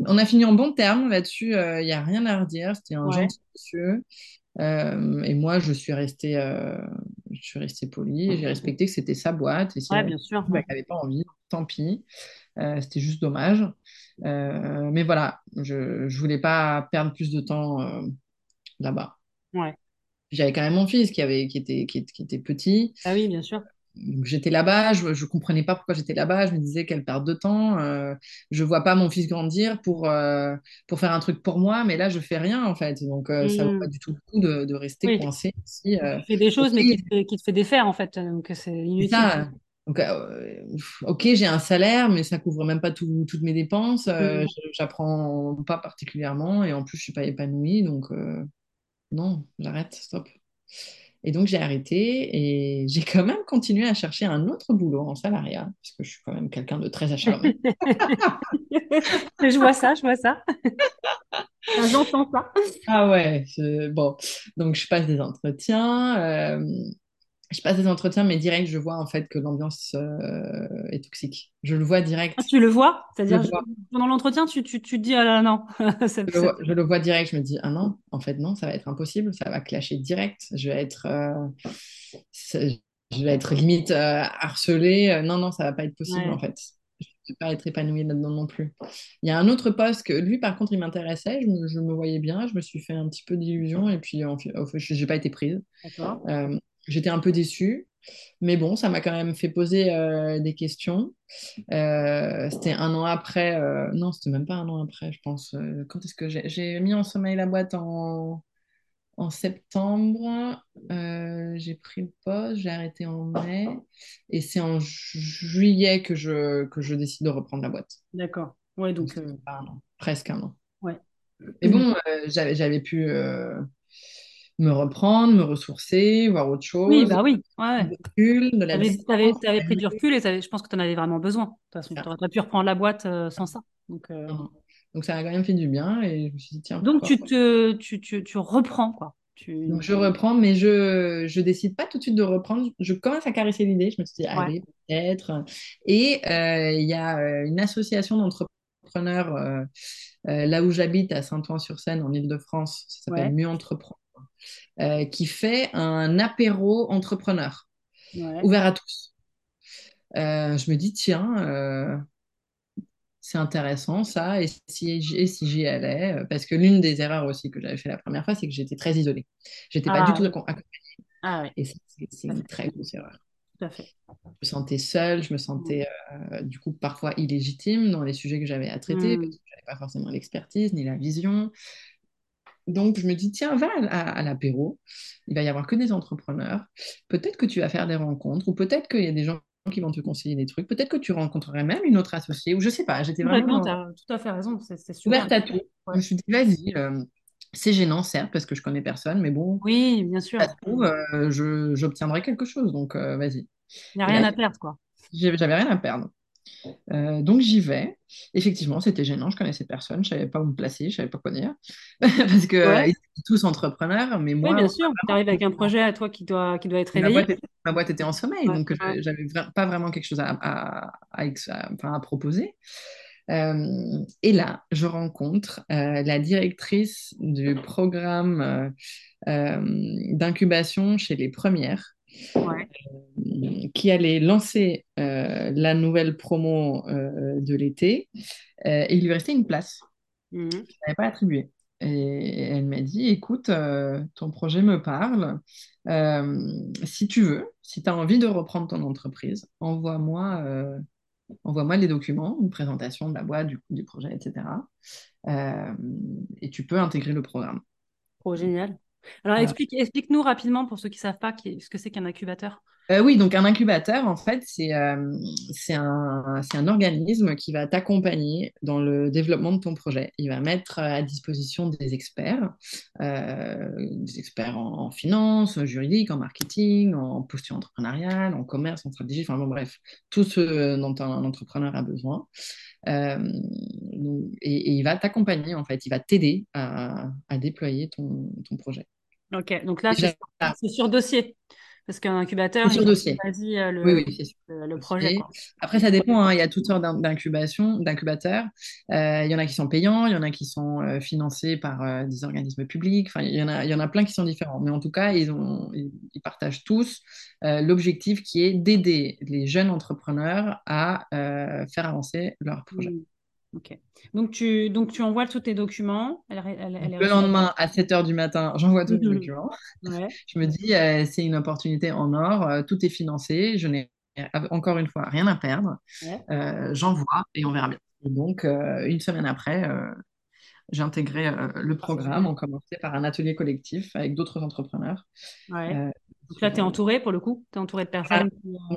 on a fini en bon terme là-dessus, il n'y a rien à redire. C'était un ouais. gentil monsieur. Euh, et moi, je suis restée, euh, je suis restée polie. J'ai [laughs] respecté que c'était sa boîte. Et si Ouais, bien sûr. bah, qu'elle n'avait pas envie, tant pis. Euh, c'était juste dommage. Euh, mais voilà, je ne voulais pas perdre plus de temps euh, là-bas. Ouais. J'avais quand même mon fils qui, avait, qui, était, qui, qui était petit. Ah oui, bien sûr. J'étais là-bas, je ne comprenais pas pourquoi j'étais là-bas. Je me disais quelle perte de temps. Je vois pas mon fils grandir pour, pour faire un truc pour moi, mais là, je fais rien en fait. Donc, ça vaut pas Hmm. du tout le coup de, de rester Oui. coincé ici. Tu fais des choses, mais qui te fait, qui te fait défaire, en fait. Donc, c'est c'est inutile. ça. Donc, euh, ok, j'ai un salaire, mais ça couvre même pas tout- toutes mes dépenses. Euh, je- j'apprends pas particulièrement et en plus, je suis pas épanouie. Donc, euh, non, j'arrête, stop. Et donc j'ai arrêté et j'ai quand même continué à chercher un autre boulot en salariat, parce que je suis quand même quelqu'un de très acharné. [laughs] Je vois ça, je vois ça. [laughs] J'entends ça. Ah ouais, bon, donc je passe des entretiens, je passe des entretiens, mais direct je vois en fait que l'ambiance euh, est toxique. Je le vois Ah, direct, tu le vois? C'est-à-dire, je- pendant l'entretien, tu, tu, tu te dis, ah là non. [laughs] Je le vois, je le vois direct, je me dis, ah non, en fait non, ça va être impossible, ça va clasher direct, je vais être, euh, je vais être limite euh, harcelée, non, non, ça va pas être possible en fait. Je vais pas être épanouie là-dedans non plus. Il y a un autre poste que lui, par contre, il m'intéressait. Je me, je me voyais bien. Je me suis fait un petit peu d'illusions et puis en fait, je n'ai pas été prise. D'accord. J'étais un peu déçue. Mais bon, ça m'a quand même fait poser euh, des questions. Euh, c'était un an après. euh, non, c'était même pas un an après, je pense. Euh, quand est-ce que j'ai mis en sommeil la boîte en, en septembre, j'ai pris le poste, j'ai arrêté en mai, et c'est en ju- juillet que je, que je décide de reprendre la boîte. D'accord. Ouais, Donc, donc, un an, presque un an. ouais. Mais bon, euh, j'avais, j'avais pu me reprendre, me ressourcer, voir autre Oui, chose, bah oui. Ouais. recul, de la t'avais, t'avais pris du recul et je pense que tu en avais vraiment besoin. De toute façon, tu n'aurais pas pu reprendre la boîte euh, sans ça. Donc, euh. Donc ça a quand même fait du bien, et je me suis dit, tiens, donc tu te, tu, tu, tu reprends, quoi. Tu... Donc je reprends, mais je je décide pas tout de suite de reprendre. Je commence à caresser l'idée. Je me suis dit, Ouais. allez, peut-être. Et euh, il y a une association d'entrepreneurs là où j'habite, à Saint-Ouen-sur-Seine, en Île-de-France. Ça s'appelle Ouais. Mieux Entreprendre, euh, qui fait un apéro entrepreneur Ouais. ouvert à tous. Euh, je me dis, tiens, euh, c'est intéressant ça. Et si, j- et si j'y allais Parce que l'une des erreurs aussi que j'avais fait la première fois, c'est que j'étais très isolée. J'étais pas du Ah tout accompagnée. Ah Et c'est une très grosse erreur. Tout à fait. Je me sentais seule, je me sentais euh, du coup parfois illégitime dans les sujets que j'avais à traiter, Mm. parce que je n'avais pas forcément l'expertise ni la vision. Donc je me dis, tiens, va à, à l'apéro, il va y avoir que des entrepreneurs, peut-être que tu vas faire des rencontres, ou peut-être qu'il y a des gens qui vont te conseiller des trucs, peut-être que tu rencontrerais même une autre associée, ou je sais pas, j'étais vraiment Complètement, tu as tout à fait raison, c'est super. ouverte à tout. Je me suis dit, vas-y, euh, c'est gênant, certes, parce que je connais personne, mais bon, Oui, bien sûr. ça se trouve, euh, j'obtiendrai quelque chose, donc euh, vas-y. Il n'y a rien là, à perdre, quoi. j'avais rien à perdre. Euh, donc j'y vais. Effectivement, c'était gênant, je connaissais personne, je savais pas où me placer, je savais pas quoi dire. [laughs] Parce que euh, Ouais. ils étaient tous entrepreneurs, mais Oui, moi, bien sûr. Tu arrives avec un projet à toi qui doit, qui doit être ma réveillé. boîte était, ma boîte était en sommeil, Ouais, donc ouais. je- j'avais vra- pas vraiment quelque chose à, proposer. Euh, et là, je rencontre euh, la directrice du programme euh, euh, d'incubation chez les premières, Ouais. qui allait lancer euh, la nouvelle promo euh, de l'été, euh, et il lui restait une place. Mhm. Je n'avais pas attribué. Et elle m'a dit, écoute, euh, ton projet me parle. Euh, si tu veux, si tu as envie de reprendre ton entreprise, envoie-moi euh, envoie-moi les documents, une présentation de la boîte, du, du projet, etc. Euh, et tu peux intégrer le programme. Trop génial. Alors, Voilà. explique, explique-nous rapidement, pour ceux qui ne savent pas, ce que c'est qu'un incubateur. Euh, oui, donc un incubateur, en fait, c'est euh, c'est un, organisme qui va t'accompagner dans le développement de ton projet. Il va mettre à disposition des experts, euh, des experts en, en finance, juridique, en marketing, en posture entrepreneuriale, en commerce, en stratégie, enfin bon, bref, tout ce dont un entrepreneur a besoin. Donc- et, et il va t'accompagner, en fait, il va t'aider à, à déployer ton, ton projet. Ok, donc là, c'est sur dossier. Parce qu'un incubateur, sur il dossier. choisit euh, Oui, le, oui, sûr. le, le projet. Quoi. Après, ça dépend. hein. Il y a toutes sortes d'incubation, d'incubateurs. Euh, il y en a qui sont payants, il y en a qui sont euh, financés par euh, des organismes publics. Enfin, il y en a, il y en a plein qui sont différents. Mais en tout cas, ils, ont, ils, ils partagent tous l'objectif qui est d'aider les jeunes entrepreneurs à faire avancer leur projet. Mm. Ok. Donc tu, donc tu envoies tous tes documents. Elle, elle- elle est Le lendemain, à 7 h du matin, j'envoie tous les Mhm. documents. Ouais. [laughs] Je me dis, euh, c'est une opportunité en or, euh, tout est financé, je n'ai encore une fois rien à perdre. Ouais. Euh, j'envoie et on verra bien. Et donc, une semaine après, j'ai intégré le programme. On commençait par un atelier collectif avec d'autres entrepreneurs. Ouais. Donc là, tu es entouré pour le coup? Tu es entouré de personnes euh,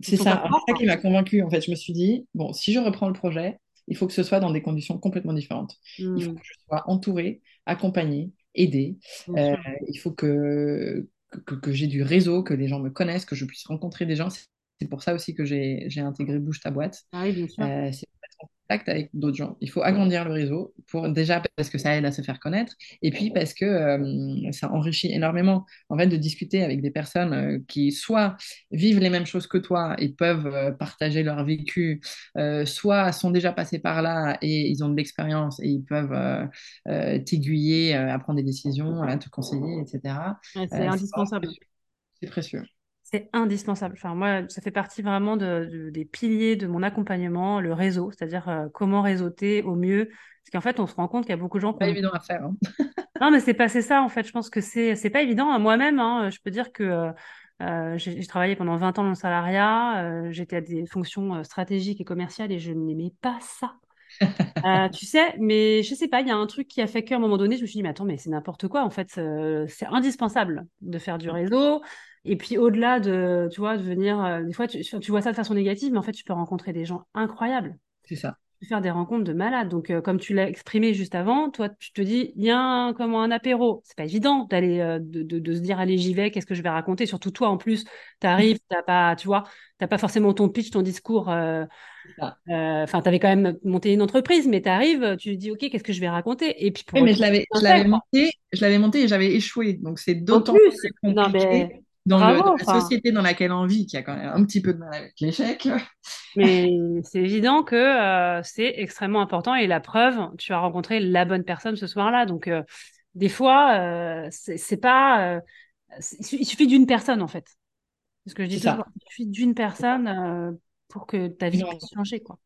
qui C'est ça, qui m'a convaincue. En fait, je me suis dit, bon, si je reprends le projet, il faut que ce soit dans des conditions complètement différentes. Il faut Mm. que je sois entourée, accompagnée, aidée. Euh, il faut que, que, que j'ai du réseau, que les gens me connaissent, que je puisse rencontrer des gens. C'est pour ça aussi que j'ai intégré Bouge ta boîte. Ah oui, bien sûr. Euh, c'est en contact avec d'autres gens. Il faut agrandir le réseau, pour, déjà parce que ça aide à se faire connaître, et puis parce que euh, ça enrichit énormément en fait, de discuter avec des personnes euh, qui soit vivent les mêmes choses que toi et peuvent euh, partager leur vécu, soit sont déjà passés par là et ils ont de l'expérience et ils peuvent t'aiguiller à prendre des décisions, à te conseiller, etc. Ouais, c'est indispensable. c'est précieux. C'est indispensable. Enfin, moi, ça fait partie vraiment de, de- des piliers de mon accompagnement, le réseau, c'est-à-dire euh, comment réseauter au mieux. Parce qu'en fait, on se rend compte qu'il y a beaucoup de gens qui Pas évident à faire. hein. [laughs] Non, mais c'est pas c'est ça, en fait. Je pense que c'est c'est pas évident. hein. Moi-même, hein, je peux dire que euh, euh, j'ai j'ai travaillé pendant 20 ans dans le salariat. euh, j'étais à des fonctions stratégiques et commerciales et je n'aimais pas ça. [laughs] Euh, tu sais, mais je sais pas, il y a un truc qui a fait qu'à un moment donné, je me suis dit, mais attends, mais c'est n'importe quoi. En fait, euh, c'est indispensable de faire du réseau. Et puis au-delà de, tu vois, de venir, euh, des fois, tu, tu vois ça de façon négative, mais en fait, tu peux rencontrer des gens incroyables. C'est ça. Tu peux faire des rencontres de malades. Donc, euh, comme tu l'as exprimé juste avant, toi, tu te dis, il y a un, comment, un apéro. C'est pas évident d'aller, euh, de, de, de se dire, allez, j'y vais, qu'est-ce que je vais raconter? Surtout toi, en plus, tu arrives, t'as pas, tu vois, t'as pas forcément ton pitch, ton discours. Enfin, tu avais quand même monté une entreprise, mais tu arrives, tu te dis, OK, qu'est-ce que je vais raconter? Et puis pour Oui, mais je l'avais, je l'avais monté, je l'avais monté et j'avais échoué. Donc c'est d'autant plus, plus non, compliqué mais dans, le, bravo, dans la société dans laquelle on vit, qui a quand même un petit peu de mal avec l'échec. [laughs] Mais c'est évident que euh, c'est extrêmement important. Et la preuve, tu as rencontré la bonne personne ce soir-là. Donc, euh, des fois, euh, c'est pas. il suffit d'une personne, en fait. C'est ce que je dis toujours. Il suffit d'une personne pour que ta vie puisse changer, quoi.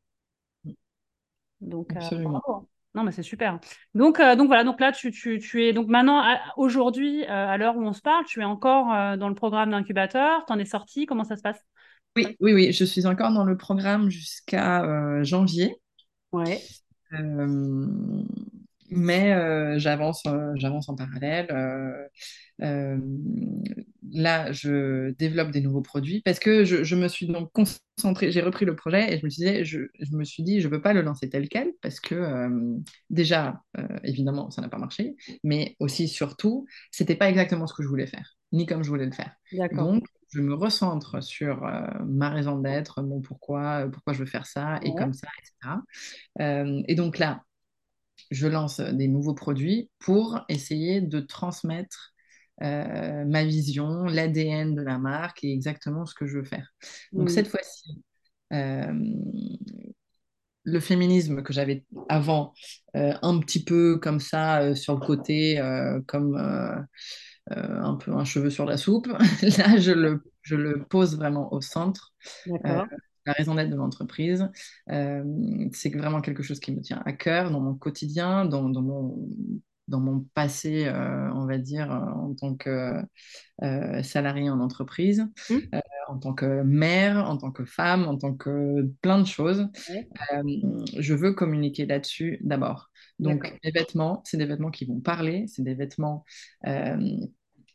Donc, Absolument. bravo. Non, mais c'est super. Donc, euh, donc voilà, donc là, tu, tu, tu es donc maintenant, aujourd'hui, euh, à l'heure où on se parle, tu es encore euh, dans le programme d'incubateur, tu en es sorti, comment ça se passe? Oui, oui, oui, je suis encore dans le programme jusqu'à janvier. Ouais. Mais j'avance, j'avance en parallèle. là, je développe des nouveaux produits parce que je, je me suis donc concentrée, j'ai repris le projet et je me disais, je, je me suis dit, je ne veux pas le lancer tel quel parce que déjà, évidemment, ça n'a pas marché, mais aussi, surtout, c'était pas exactement ce que je voulais faire, ni comme je voulais le faire. Donc, je me recentre sur ma raison d'être, mon pourquoi, pourquoi je veux faire ça, et comme ça, etc. et donc là, je lance des nouveaux produits pour essayer de transmettre euh, ma vision, l'ADN de la marque et exactement ce que je veux faire. Donc cette fois-ci, euh, le féminisme que j'avais avant, euh, un petit peu comme ça sur le côté, comme un peu un cheveu sur la soupe, [laughs] là je le, je le pose vraiment au centre. D'accord la raison d'être de l'entreprise. Euh, c'est vraiment quelque chose qui me tient à cœur dans mon quotidien, dans, mon, dans mon passé, euh, on va dire, euh, en tant que salarié en entreprise, mmh. en tant que mère, en tant que femme, en tant que plein de choses. je veux communiquer là-dessus d'abord. Donc, les vêtements, c'est des vêtements qui vont parler, c'est des vêtements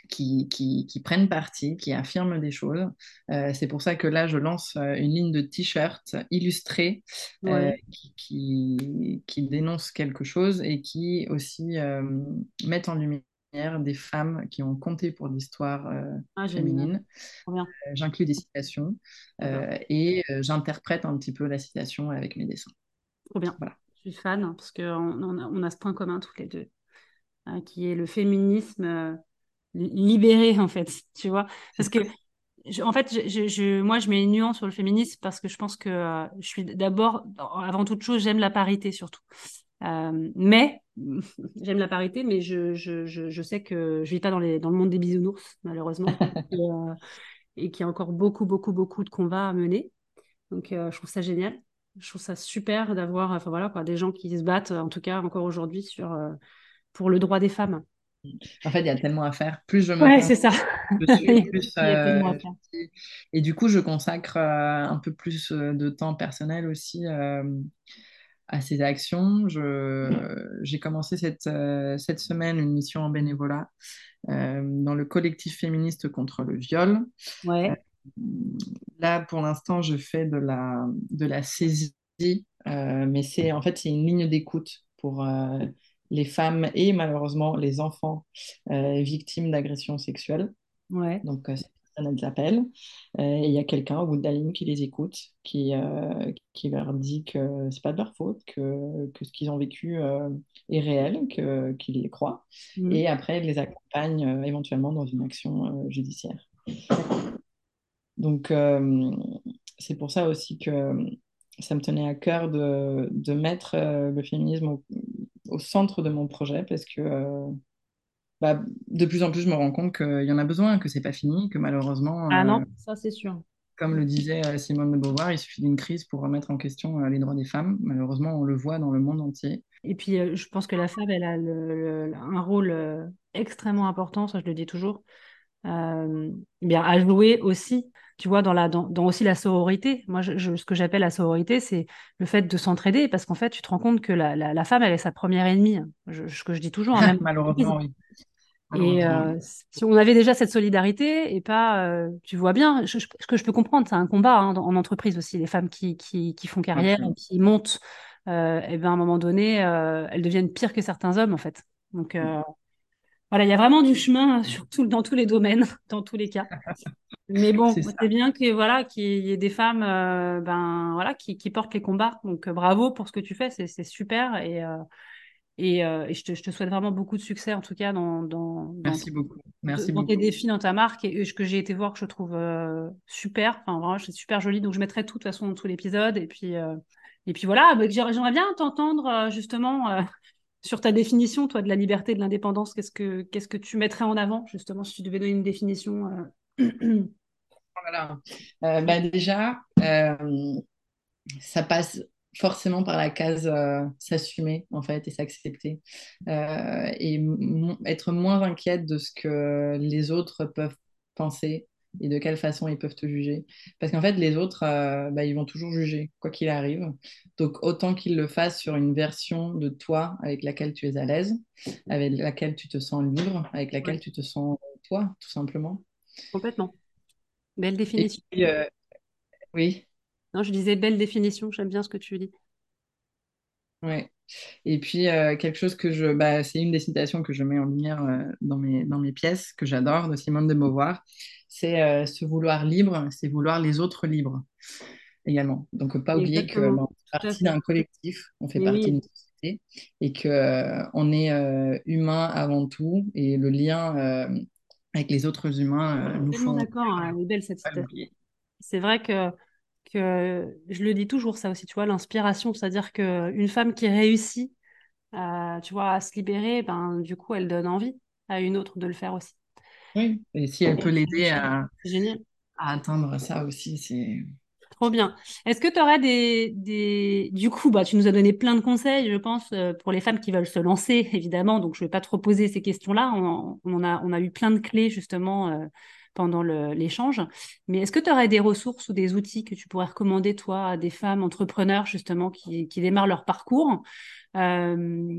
qui, qui, prennent parti, qui affirment des choses. Euh, c'est pour ça que là, je lance euh, une ligne de t-shirts illustrés euh, qui, qui, dénoncent quelque chose et qui aussi mettent en lumière des femmes qui ont compté pour l'histoire ah, féminine. J'inclus des citations et j'interprète un petit peu la citation avec mes dessins. Trop bien. Voilà. Je suis fan parce qu'on on a, on a ce point commun toutes les deux, hein, qui est le féminisme libérer en fait, tu vois. Parce que en fait, je, moi, je mets une nuance sur le féminisme parce que je pense que euh, je suis d'abord, avant toute chose, j'aime la parité surtout. Euh, mais [laughs] j'aime la parité, mais je, je, je, sais que je vis pas dans, les, dans le monde des bisounours, malheureusement, [laughs] euh, et, qu'il y a encore beaucoup, beaucoup, beaucoup de combats à mener. Donc, je trouve ça génial. Je trouve ça super d'avoir, enfin voilà, quoi, des gens qui se battent, en tout cas encore aujourd'hui, sur pour le droit des femmes. En fait, il y a tellement à faire. Plus je me ouais, c'est ça. [laughs] Euh, et du coup, je consacre euh, un peu plus euh, de temps personnel aussi à ces actions. J'ai commencé cette, cette semaine une mission en bénévolat dans le collectif féministe contre le viol. Ouais. là, pour l'instant, je fais de la, de la saisie, mais c'est en fait c'est une ligne d'écoute pour les femmes et malheureusement les enfants euh, victimes d'agressions sexuelles. Ouais. Donc, euh, elles appellent euh, et il y a quelqu'un au bout de la ligne qui les écoute, qui, qui leur dit que c'est pas de leur faute, que, que ce qu'ils ont vécu est réel, qu'ils les croient. Mmh. Et après, les accompagne éventuellement dans une action judiciaire. Donc, c'est pour ça aussi que ça me tenait à cœur de, de mettre le féminisme au, au centre de mon projet parce que euh, bah, de plus en plus, je me rends compte qu'il y en a besoin, que c'est pas fini, que malheureusement. Ah non, euh, ça c'est sûr. Comme le disait euh, Simone de Beauvoir, il suffit d'une crise pour remettre en question les droits des femmes. Malheureusement, on le voit dans le monde entier. Et puis, je pense que la femme, elle a un rôle extrêmement important, ça je le dis toujours, bien, à jouer aussi tu vois, dans, la, dans, aussi la sororité. Moi, je, ce que j'appelle la sororité, c'est le fait de s'entraider, parce qu'en fait, tu te rends compte que la, la, femme, elle est sa première ennemie. ce que je dis toujours. Hein, [laughs] même Malheureusement, oui. Et euh, si on avait déjà cette solidarité et pas, euh, tu vois bien, ce que je peux comprendre, c'est un combat hein, en entreprise aussi, les femmes qui, qui, qui font carrière, et qui montent, euh, et ben à un moment donné, elles deviennent pires que certains hommes en fait. Donc mm. voilà, il y a vraiment du chemin [laughs] sur dans tous les domaines, dans tous les cas. [laughs] Mais bon, c'est bien que voilà qu'il y ait des femmes euh, ben voilà qui, qui, portent les combats. Donc euh, bravo pour ce que tu fais, c'est super et euh, et, et je, te, je, te, souhaite vraiment beaucoup de succès en tout cas dans dans, Merci beaucoup. Merci dans tes défis dans ta marque et, ce que j'ai été voir que je trouve super. Enfin vraiment c'est super joli. Donc je mettrai tout de toute façon dans tout l'épisode et puis et puis voilà. Bah, j'aimerais bien t'entendre justement. [laughs] sur ta définition, toi, de la liberté et de l'indépendance, qu'est-ce que qu'est-ce que tu mettrais en avant, justement, si tu devais donner une définition [clears throat] voilà. Euh, bah déjà, euh, ça passe forcément par la case s'assumer en fait et s'accepter et être moins inquiète de ce que les autres peuvent penser et de quelle façon ils peuvent te juger. Parce qu'en fait, les autres, euh, bah, ils vont toujours juger, quoi qu'il arrive. Donc, autant qu'ils le fassent sur une version de toi avec laquelle tu es à l'aise, avec laquelle tu te sens libre, avec laquelle tu te sens toi, tout simplement. Complètement. Belle définition. Euh, oui. Non, je disais belle définition, j'aime bien ce que tu dis. Ouais. Et puis, euh, quelque chose que je. Bah, c'est une des citations que je mets en lumière dans, mes, dans mes pièces, que j'adore, de Simone de Beauvoir c'est euh, se vouloir libre, c'est vouloir les autres libres également. Donc, pas oublier qu'on bah, fait partie d'un collectif, on fait partie d'une société et qu'on euh, on est euh, humain avant tout et le lien avec les autres humains nous font. d'accord, hein, elle est belle cette citation. C'est vrai que, que je le dis toujours ça aussi, tu vois, l'inspiration, c'est-à-dire qu'une femme qui réussit, tu vois, à se libérer, ben, du coup, elle donne envie à une autre de le faire aussi. Oui, et si elle peut l'aider à, à atteindre ça aussi, c'est. Trop bien. Est-ce que tu aurais des, des... Du coup, bah, tu nous as donné plein de conseils, je pense, euh, pour les femmes qui veulent se lancer, évidemment. Donc, je ne vais pas trop poser ces questions-là. On, a, on a eu plein de clés, justement, euh, pendant l'échange. Mais est-ce que tu aurais des ressources ou des outils que tu pourrais recommander, toi, à des femmes entrepreneurs, justement, qui, qui démarrent leur parcours euh,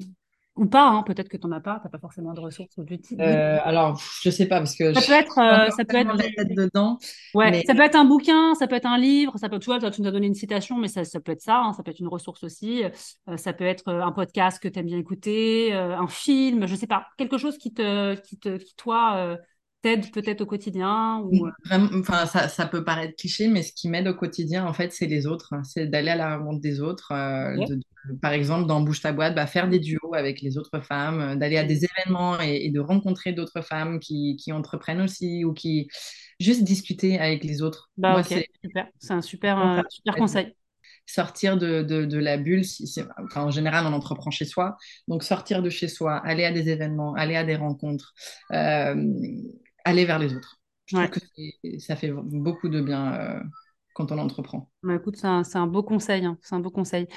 ou pas, hein, peut-être que tu n'en as pas, tu n'as pas forcément de ressources ou d'outils. Euh, alors, je sais pas, parce que ça peut être, euh, ça peut être dedans. Ouais, ça peut être un bouquin, ça peut être un livre, ça peut, tu vois, tu nous as donné une citation, mais ça, ça peut être ça, hein, ça peut être une ressource aussi. Euh, ça peut être un podcast que tu aimes bien écouter, un film, je sais pas, quelque chose qui te, qui te, qui toi t'aide peut-être au quotidien ou... enfin, ça, ça, peut paraître cliché, mais ce qui m'aide au quotidien, en fait, c'est les autres. C'est d'aller à la rencontre des autres, de, par exemple, dans Bouge ta boîte, bah, faire des duos avec les autres femmes, euh, d'aller à des événements et, de rencontrer d'autres femmes qui, qui, entreprennent aussi ou qui juste discuter avec les autres. Bah, c'est un super, euh, super conseil. Sortir de, de, la bulle, si, enfin, en général, on entreprend chez soi. Donc, sortir de chez soi, aller à des événements, aller à des rencontres, euh, aller vers les autres. Je trouve que ça fait beaucoup de bien quand on entreprend. Bah, écoute, c'est un, un, beau conseil. Hein. C'est un beau conseil.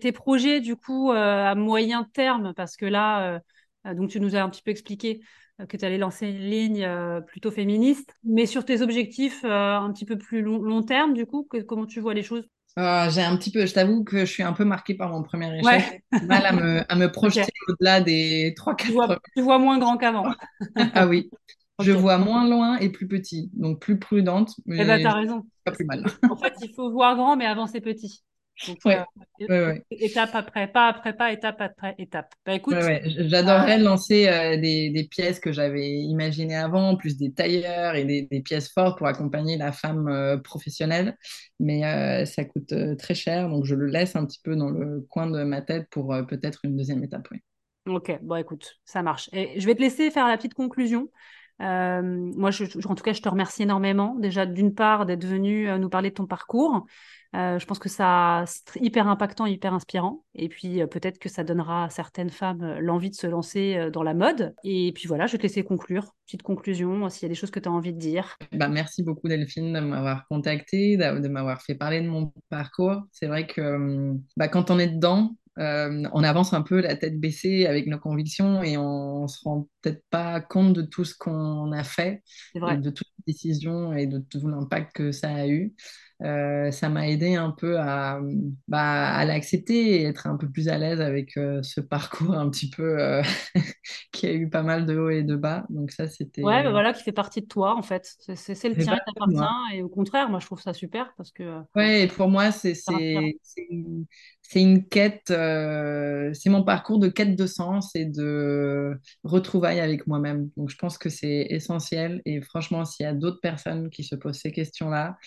Tes projets, du coup, euh, à moyen terme, parce que là, euh, euh, donc tu nous as un petit peu expliqué que tu allais lancer une ligne plutôt féministe, mais sur tes objectifs un petit peu plus long, terme, du coup, comment tu vois les choses? J'ai un petit peu, je t'avoue que je suis un peu marquée par mon premier échec. J'ai mal à me, à me [laughs] projeter au-delà des 3-4 tu, tu vois moins grand qu'avant. [laughs] ah oui, je vois moins loin et plus petit, donc plus prudente. Mais eh ben, t'as raison. Pas plus mal. [laughs] en fait, il faut voir grand, mais avancer petit. Donc, euh, étape après pas, après pas, étape après étape. Bah, écoute, j'adorerais euh, lancer euh, des, des, pièces que j'avais imaginées avant, plus des tailleurs et des, des pièces fortes pour accompagner la femme professionnelle, mais ça coûte très cher, donc je le laisse un petit peu dans le coin de ma tête pour peut-être une deuxième étape. Ok, bon écoute, ça marche. Et je vais te laisser faire la petite conclusion. Euh, moi, en tout cas, je te remercie énormément. Déjà, d'une part, d'être venu euh, nous parler de ton parcours. Euh, je pense que ça c'est hyper impactant, hyper inspirant. Et puis peut-être que ça donnera à certaines femmes l'envie de se lancer dans la mode. Et puis voilà, je vais te laisser conclure. Petite conclusion, s'il y a des choses que tu as envie de dire. Bah, merci beaucoup Delphine de m'avoir contacté, de m'avoir fait parler de mon parcours. C'est vrai que bah, quand on est dedans, euh, on avance un peu la tête baissée avec nos convictions et on, ne se rend peut-être pas compte de tout ce qu'on a fait, de toutes les décisions et de tout l'impact que ça a eu. Euh, ça m'a aidé un peu à, bah, à l'accepter et être un peu plus à l'aise avec euh, ce parcours un petit peu [laughs] qui a eu pas mal de hauts et de bas. Donc ça, c'était... Ouais, bah voilà, qui fait partie de toi, en fait. C'est le tien qui t'appartient. Et au contraire, moi, je trouve ça super parce que... Ouais, et pour moi, c'est c'est une quête, euh, c'est mon parcours de quête de sens et de retrouvailles avec moi-même. Donc je pense que c'est essentiel et franchement, s'il y a d'autres personnes qui se posent ces questions-là,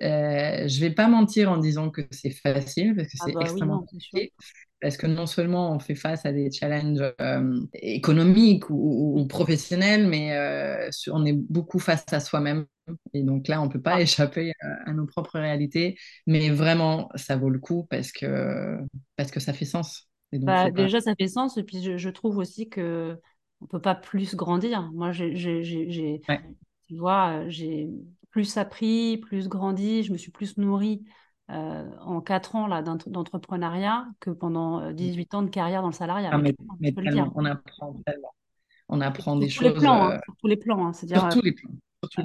euh, je vais pas mentir en disant que c'est facile parce que ah c'est bah extrêmement compliqué. Parce que non seulement on fait face à des challenges euh, économiques ou, professionnels, mais euh, on est beaucoup face à soi-même et donc là, on ne peut pas échapper à, nos propres réalités, mais vraiment, ça vaut le coup parce que, parce que ça fait sens. Bah, déjà, ça fait sens, et puis je, trouve aussi que on peut pas plus grandir. Moi, j'ai, tu vois, j'ai plus appris, plus grandi, je me suis plus nourrie en 4 ans là, d'entrepreneuriat que pendant 18 ans de carrière dans le salariat. Ah, mais, on apprend tellement. On apprend des choses. plans, hein, sur tous les plans. Hein, sur tous les plans.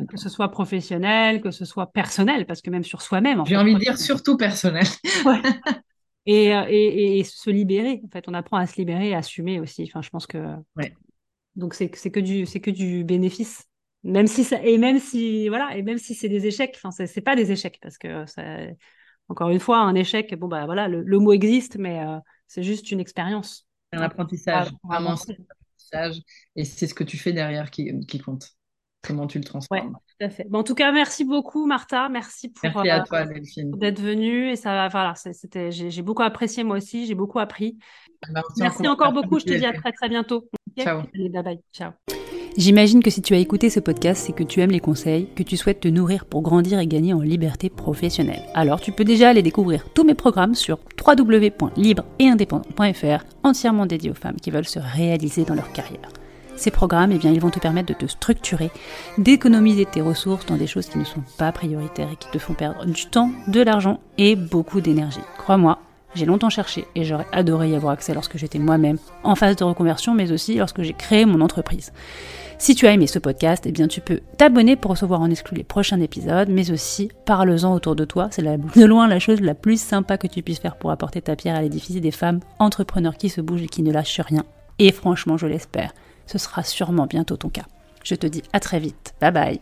Que ce soit professionnel, que ce soit personnel, parce que même sur soi-même. J'ai envie de dire surtout personnel. [laughs] et, et, et, se libérer. En fait, on apprend à se libérer, à assumer aussi. Enfin, je pense que. Ouais. Donc c'est que du c'est que du bénéfice. Même si ça, et même si voilà et même si c'est des échecs. Enfin, c'est pas des échecs parce que ça, encore une fois un échec. Bon bah voilà, le, mot existe, mais euh, c'est juste une expérience. Un apprentissage, vraiment un apprentissage. Et c'est ce que tu fais derrière qui, qui compte comment tu le transformes. tout à fait. en tout cas, merci beaucoup, Martha. Merci pour merci à euh, toi, Delphine. d'être venue. Et ça, voilà, c'était, j'ai, beaucoup apprécié moi aussi. J'ai beaucoup appris. Merci, encore beaucoup. Je te dis à très très bientôt. Ciao. bye bye. Ciao. J'imagine que si tu as écouté ce podcast, c'est que tu aimes les conseils, que tu souhaites te nourrir pour grandir et gagner en liberté professionnelle. Alors tu peux déjà aller découvrir tous mes programmes sur www.libre-et-indépendant.fr, entièrement dédiés aux femmes qui veulent se réaliser dans leur carrière. Ces programmes, eh bien, ils vont te permettre de te structurer, d'économiser tes ressources dans des choses qui ne sont pas prioritaires et qui te font perdre du temps, de l'argent et beaucoup d'énergie. Crois-moi, j'ai longtemps cherché et j'aurais adoré y avoir accès lorsque j'étais moi-même en phase de reconversion, mais aussi lorsque j'ai créé mon entreprise. Si tu as aimé ce podcast, eh bien tu peux t'abonner pour recevoir en exclu les prochains épisodes, mais aussi parle-en autour de toi. C'est de loin la chose la plus sympa que tu puisses faire pour apporter ta pierre à l'édifice des femmes entrepreneurs qui se bougent et qui ne lâchent rien. Et franchement, je l'espère, ce sera sûrement bientôt ton cas. Je te dis à très vite. Bye bye.